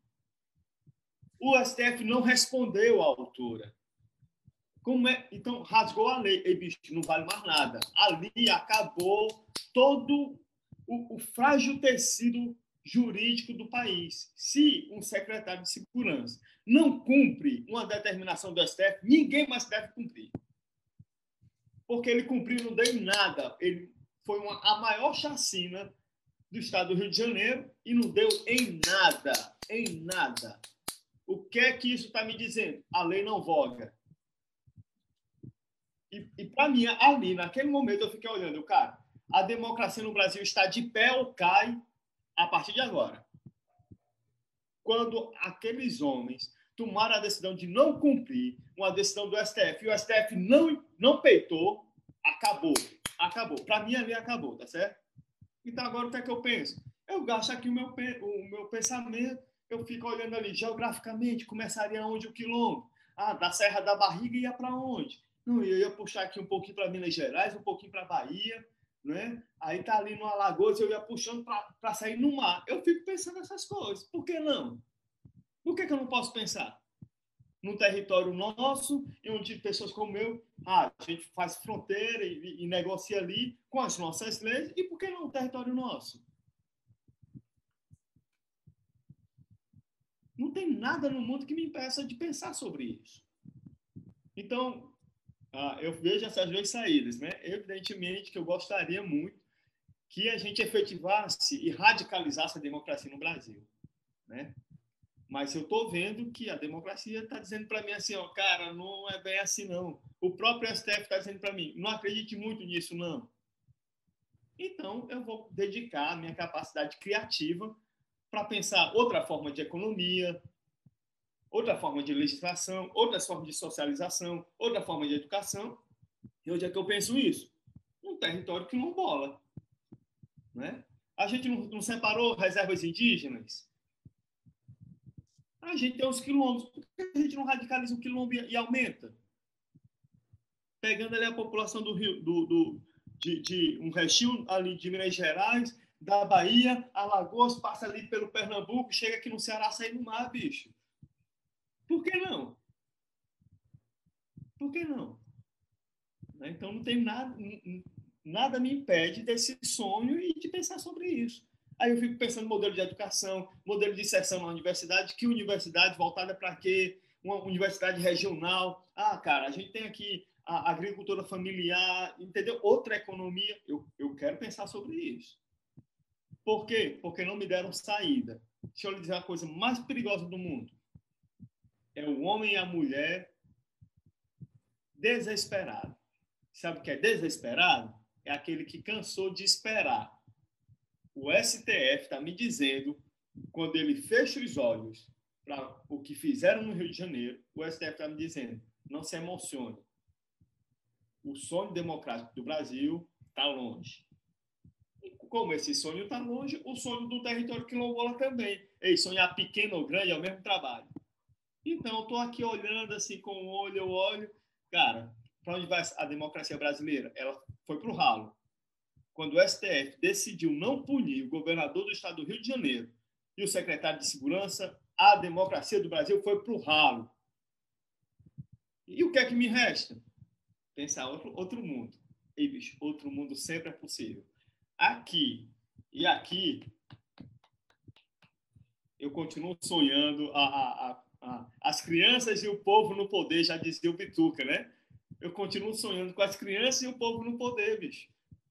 O STF não respondeu à altura. Como é? Então, rasgou a lei. E, bicho, não vale mais nada. Ali acabou todo o, o frágil tecido jurídico do país. Se um secretário de segurança não cumpre uma determinação do STF, ninguém mais deve cumprir. Porque ele cumpriu não deu em nada. Ele foi uma, a maior chacina do estado do Rio de Janeiro e não deu em nada, em nada. O que é que isso está me dizendo? A lei não voga. E, e para mim, ali, naquele momento, eu fiquei olhando, cara, a democracia no Brasil está de pé ou cai a partir de agora. Quando aqueles homens tomaram a decisão de não cumprir uma decisão do STF e o STF não, não peitou, acabou. Acabou. Para mim, ali acabou, tá certo? Então, agora o que é que eu penso? Eu gasto aqui o meu, o meu pensamento, eu fico olhando ali geograficamente, começaria onde o quilômetro? Ah, da Serra da Barriga ia para onde? Não, eu ia puxar aqui um pouquinho para Minas Gerais, um pouquinho para Bahia, né? Aí tá ali no Alagoas, eu ia puxando para sair no mar. Eu fico pensando nessas coisas. Por que não? Por que, que eu não posso pensar? Num território nosso, e onde pessoas como eu, ah, a gente faz fronteira e, e negocia ali com as nossas leis, e por que não um território nosso? Não tem nada no mundo que me impeça de pensar sobre isso. Então, ah, eu vejo essas duas saídas, né? Evidentemente que eu gostaria muito que a gente efetivasse e radicalizasse a democracia no Brasil, né? Mas eu estou vendo que a democracia está dizendo para mim assim, ó, cara, não é bem assim não. O próprio STF está dizendo para mim, não acredite muito nisso não. Então eu vou dedicar a minha capacidade criativa para pensar outra forma de economia, outra forma de legislação, outras formas de socialização, outra forma de educação. E onde é que eu penso isso? Um território que não bola. Né? A gente não, não separou reservas indígenas? A gente tem os quilombos. Por que a gente não radicaliza o quilombo e, e aumenta? Pegando ali a população do Rio, do, do de, de, um restinho ali de Minas Gerais, da Bahia, Alagoas, passa ali pelo Pernambuco, chega aqui no Ceará, sai no mar, bicho. Por que não? Por que não? Né? Então não tem nada, nada me impede desse sonho e de pensar sobre isso. Aí eu fico pensando modelo de educação, modelo de inserção na universidade, que universidade voltada para quê? Uma universidade regional. Ah, cara, a gente tem aqui a agricultura familiar, entendeu? Outra economia. Eu, eu quero pensar sobre isso. Por quê? Porque não me deram saída. Deixa eu lhe dizer a coisa mais perigosa do mundo é o homem e a mulher desesperado. Sabe o que é desesperado? É aquele que cansou de esperar. O STF está me dizendo, quando ele fecha os olhos para o que fizeram no Rio de Janeiro, o STF está me dizendo, não se emocione. O sonho democrático do Brasil está longe. E como esse sonho está longe, o sonho do território quilombola também. Ei, sonhar pequeno ou grande é o mesmo trabalho. Então, eu estou aqui olhando assim com o olho, eu olho. Cara, para onde vai a democracia brasileira? Ela foi para o ralo. Quando o STF decidiu não punir o governador do estado do Rio de Janeiro e o secretário de Segurança, a democracia do Brasil foi para o ralo. E o que é que me resta? Pensar outro, outro mundo. E, bicho, outro mundo sempre é possível. Aqui e aqui, eu continuo sonhando a, a, a ah, as crianças e o povo no poder, já dizia o Bituca, né? Eu continuo sonhando com as crianças e o povo no poder, bicho.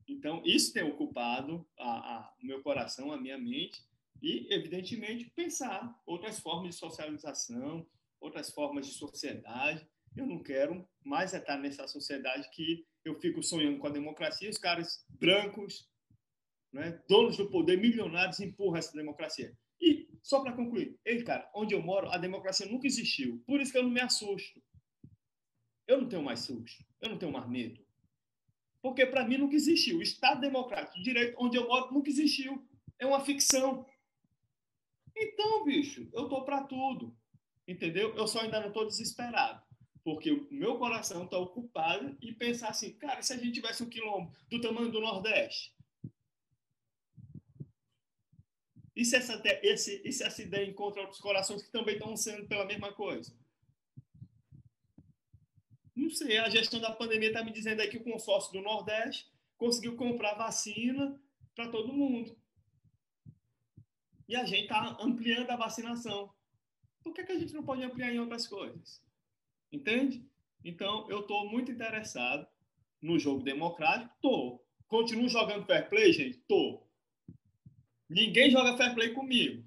Então, isso tem ocupado a, o meu coração, a minha mente, e, evidentemente, pensar outras formas de socialização, outras formas de sociedade. Eu não quero mais estar nessa sociedade que eu fico sonhando com a democracia, os caras brancos, né, donos do poder, milionários, empurram essa democracia. E, só para concluir, ei, cara, onde eu moro, a democracia nunca existiu. Por isso que eu não me assusto. Eu não tenho mais susto. Eu não tenho mais medo. Porque, para mim, nunca existiu. O Estado Democrático de Direito, onde eu moro, nunca existiu. É uma ficção. Então, bicho, eu tô para tudo. Entendeu? Eu só ainda não estou desesperado. Porque o meu coração está ocupado e pensar assim, cara, se a gente tivesse um quilombo do tamanho do Nordeste, E se essa, esse, e se essa ideia encontra outros corações que também estão sendo pela mesma coisa? Não sei, a gestão da pandemia está me dizendo aí que o consórcio do Nordeste conseguiu comprar vacina para todo mundo. E a gente está ampliando a vacinação. Por que, que a gente não pode ampliar em outras coisas? Entende? Então, eu estou muito interessado no jogo democrático. Estou. Continuo jogando fair play, gente? Estou. Ninguém joga fair play comigo.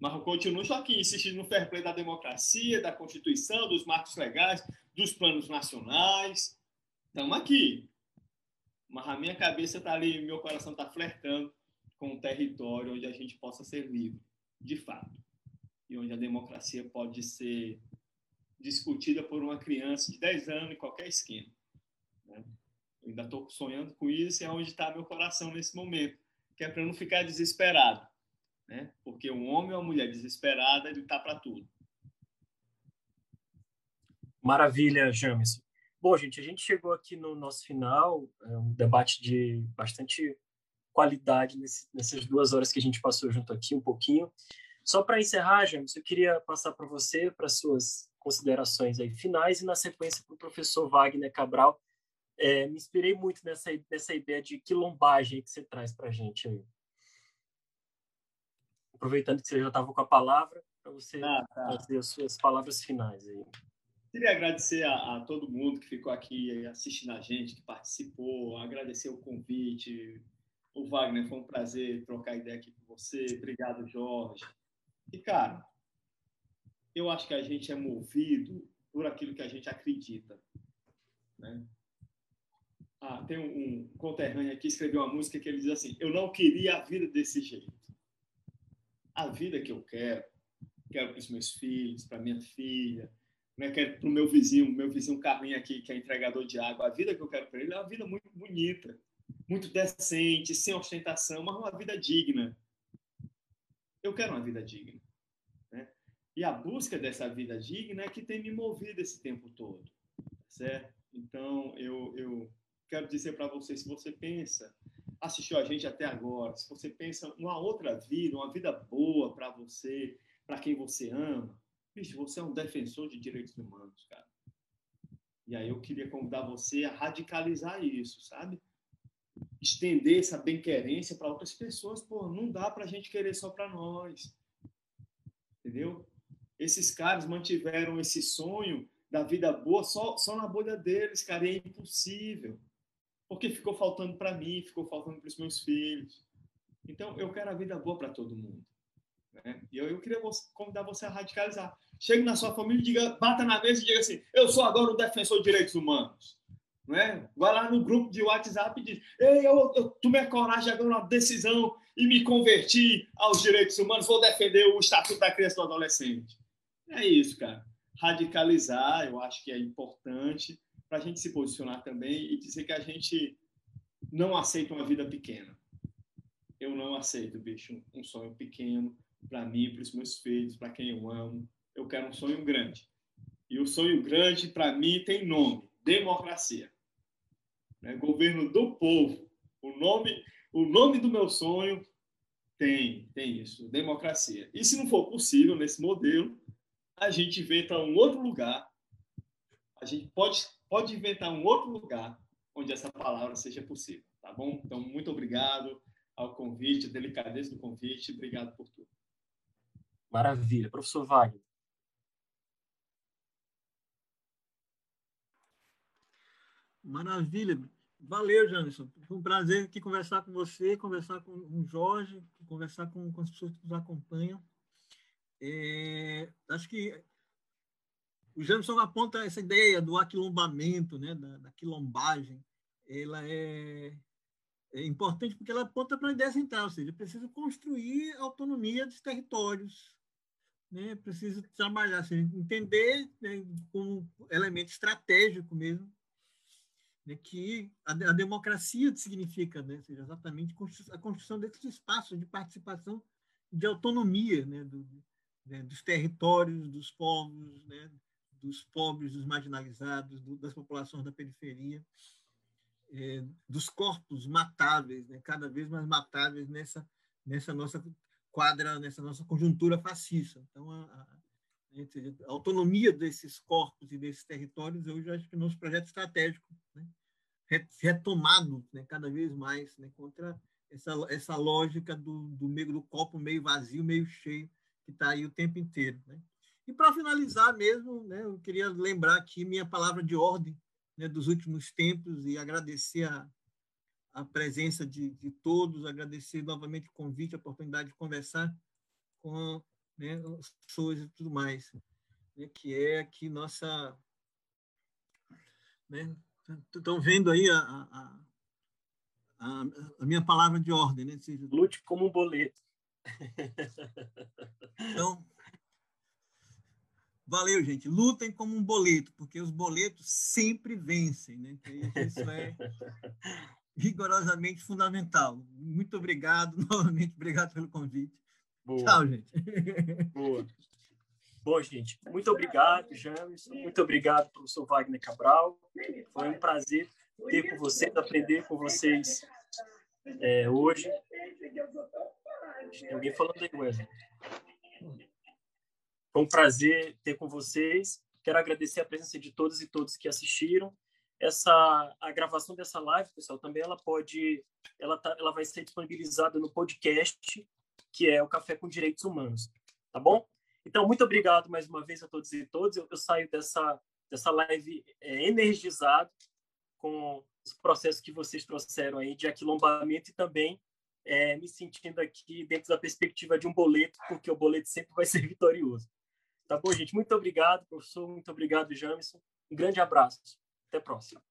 Mas eu continuo aqui insistindo no fair play da democracia, da Constituição, dos marcos legais, dos planos nacionais. Estamos aqui. Mas a minha cabeça está ali, meu coração está flertando com um território onde a gente possa ser livre, de fato. E onde a democracia pode ser discutida por uma criança de 10 anos em qualquer esquina. Né? Eu ainda estou sonhando com isso e é onde está meu coração nesse momento, que é para não ficar desesperado né? Porque um homem ou uma mulher desesperada, ele tá para tudo. Maravilha, James. Bom, gente, a gente chegou aqui no nosso final, é um debate de bastante qualidade nesse, nessas duas horas que a gente passou junto aqui, um pouquinho. Só para encerrar, James, eu queria passar para você, para suas considerações aí finais e na sequência para o professor Wagner Cabral. É, me inspirei muito nessa, nessa ideia de quilombagem que você traz para a gente aí aproveitando que você já estava com a palavra, para você ah, tá. fazer as suas palavras finais aí. Queria agradecer a, a, todo mundo que ficou aqui assistindo a gente, que participou, agradecer o convite. O Wagner, foi um prazer trocar ideia aqui com você. Obrigado, Jorge. E, cara, eu acho que a gente é movido por aquilo que a gente acredita. Né? Ah, tem um, um conterrâneo aqui que escreveu uma música que ele diz assim: Eu não queria a vida desse jeito a vida que eu quero, quero para os meus filhos, para minha filha, né? quero para o meu vizinho, meu vizinho Carlinhos aqui, que é entregador de água. A vida que eu quero para ele é uma vida muito bonita, muito decente, sem ostentação, mas uma vida digna. Eu quero uma vida digna. Né? E a busca dessa vida digna é que tem me movido esse tempo todo, certo? Então, eu, eu quero dizer para você, se você pensa assistiu a gente até agora, se você pensa uma outra vida, uma vida boa para você, para quem você ama, bicho, você é um defensor de direitos humanos, cara. E aí eu queria convidar você a radicalizar isso, sabe? Estender essa bem-querência para outras pessoas. Pô, não dá para a gente querer só para nós. Entendeu? Esses caras mantiveram esse sonho da vida boa só, só na bolha deles, cara, e é impossível porque ficou faltando para mim, ficou faltando para os meus filhos. Então, eu quero a vida boa para todo mundo. Né? E eu, eu queria convidar você a radicalizar. Chegue na sua família diga, bata na mesa e diga assim: eu sou agora um defensor de direitos humanos. Não é? Vai lá no grupo de WhatsApp e diz: Ei, eu, eu tomei a coragem de uma decisão e me converti aos direitos humanos, vou defender o Estatuto da Criança e do Adolescente. É isso, cara. Radicalizar, eu acho que é importante para a gente se posicionar também e dizer que a gente não aceita uma vida pequena. Eu não aceito, bicho, um sonho pequeno para mim, para os meus filhos, para quem eu amo. Eu quero um sonho grande. E o sonho grande, para mim, tem nome: democracia. Né? Governo do povo. O nome, o nome do meu sonho tem, tem isso: democracia. E se não for possível nesse modelo, a gente inventa um outro lugar. A gente pode pode inventar um outro lugar onde essa palavra seja possível, tá bom? Então, muito obrigado ao convite, a delicadeza do convite, obrigado por tudo. Maravilha. Professor Wagner. Maravilha. Valeu, Janderson. Foi um prazer aqui conversar com você, conversar com o Jorge, conversar com, com as pessoas que nos acompanham. É, acho que o Jameson aponta essa ideia do aquilombamento, né, da, da quilombagem. Ela é, é importante porque ela aponta para a ideia central, ou seja, precisa construir autonomia dos territórios, né, precisa trabalhar, assim, entender né, como elemento estratégico mesmo, né, que a, a, democracia significa, né, seja, exatamente a construção desses espaços de participação, de autonomia né, do, né, dos territórios, dos povos, né, dos pobres, dos marginalizados, do, das populações da periferia, é, dos corpos matáveis, né, cada vez mais matáveis nessa, nessa nossa quadra, nessa nossa conjuntura fascista. Então, a, a, a autonomia desses corpos e desses territórios, eu já acho que nosso projeto estratégico, né, retomado né, cada vez mais né, contra essa, essa lógica do, do, meio, do copo meio vazio, meio cheio, que está aí o tempo inteiro. Né? E para finalizar mesmo, né, eu queria lembrar aqui minha palavra de ordem né, dos últimos tempos e agradecer a, a presença de, de todos, agradecer novamente o convite, a oportunidade de conversar com né, as pessoas e tudo mais, né, que é aqui nossa... Estão né, vendo aí a, a, a, a, minha palavra de ordem. Né? Lute como um boleto. Então, valeu, gente. Lutem como um boleto, porque os boletos sempre vencem. Né? Isso é rigorosamente fundamental. Muito obrigado, novamente, obrigado pelo convite. Boa. Tchau, gente. Boa. Bom, gente, muito obrigado, James. Muito obrigado, professor Wagner Cabral. Foi um prazer ter com vocês, aprender com vocês é, hoje. Tem alguém falando aí, Wesley. Foi um prazer ter com vocês. Quero agradecer a presença de todos e todos que assistiram. Essa a gravação dessa live, pessoal, também ela pode, ela tá, ela vai ser disponibilizada no podcast que é o Café com Direitos Humanos, tá bom? Então, muito obrigado mais uma vez a todos e todas. Eu, eu saio dessa dessa live é, energizado com os processos que vocês trouxeram aí de aquilombamento e também é, me sentindo aqui dentro da perspectiva de um boleto, porque o boleto sempre vai ser vitorioso. Tá bom, gente? Muito obrigado, professor. Muito obrigado, Jamison. Um grande abraço. Até a próxima.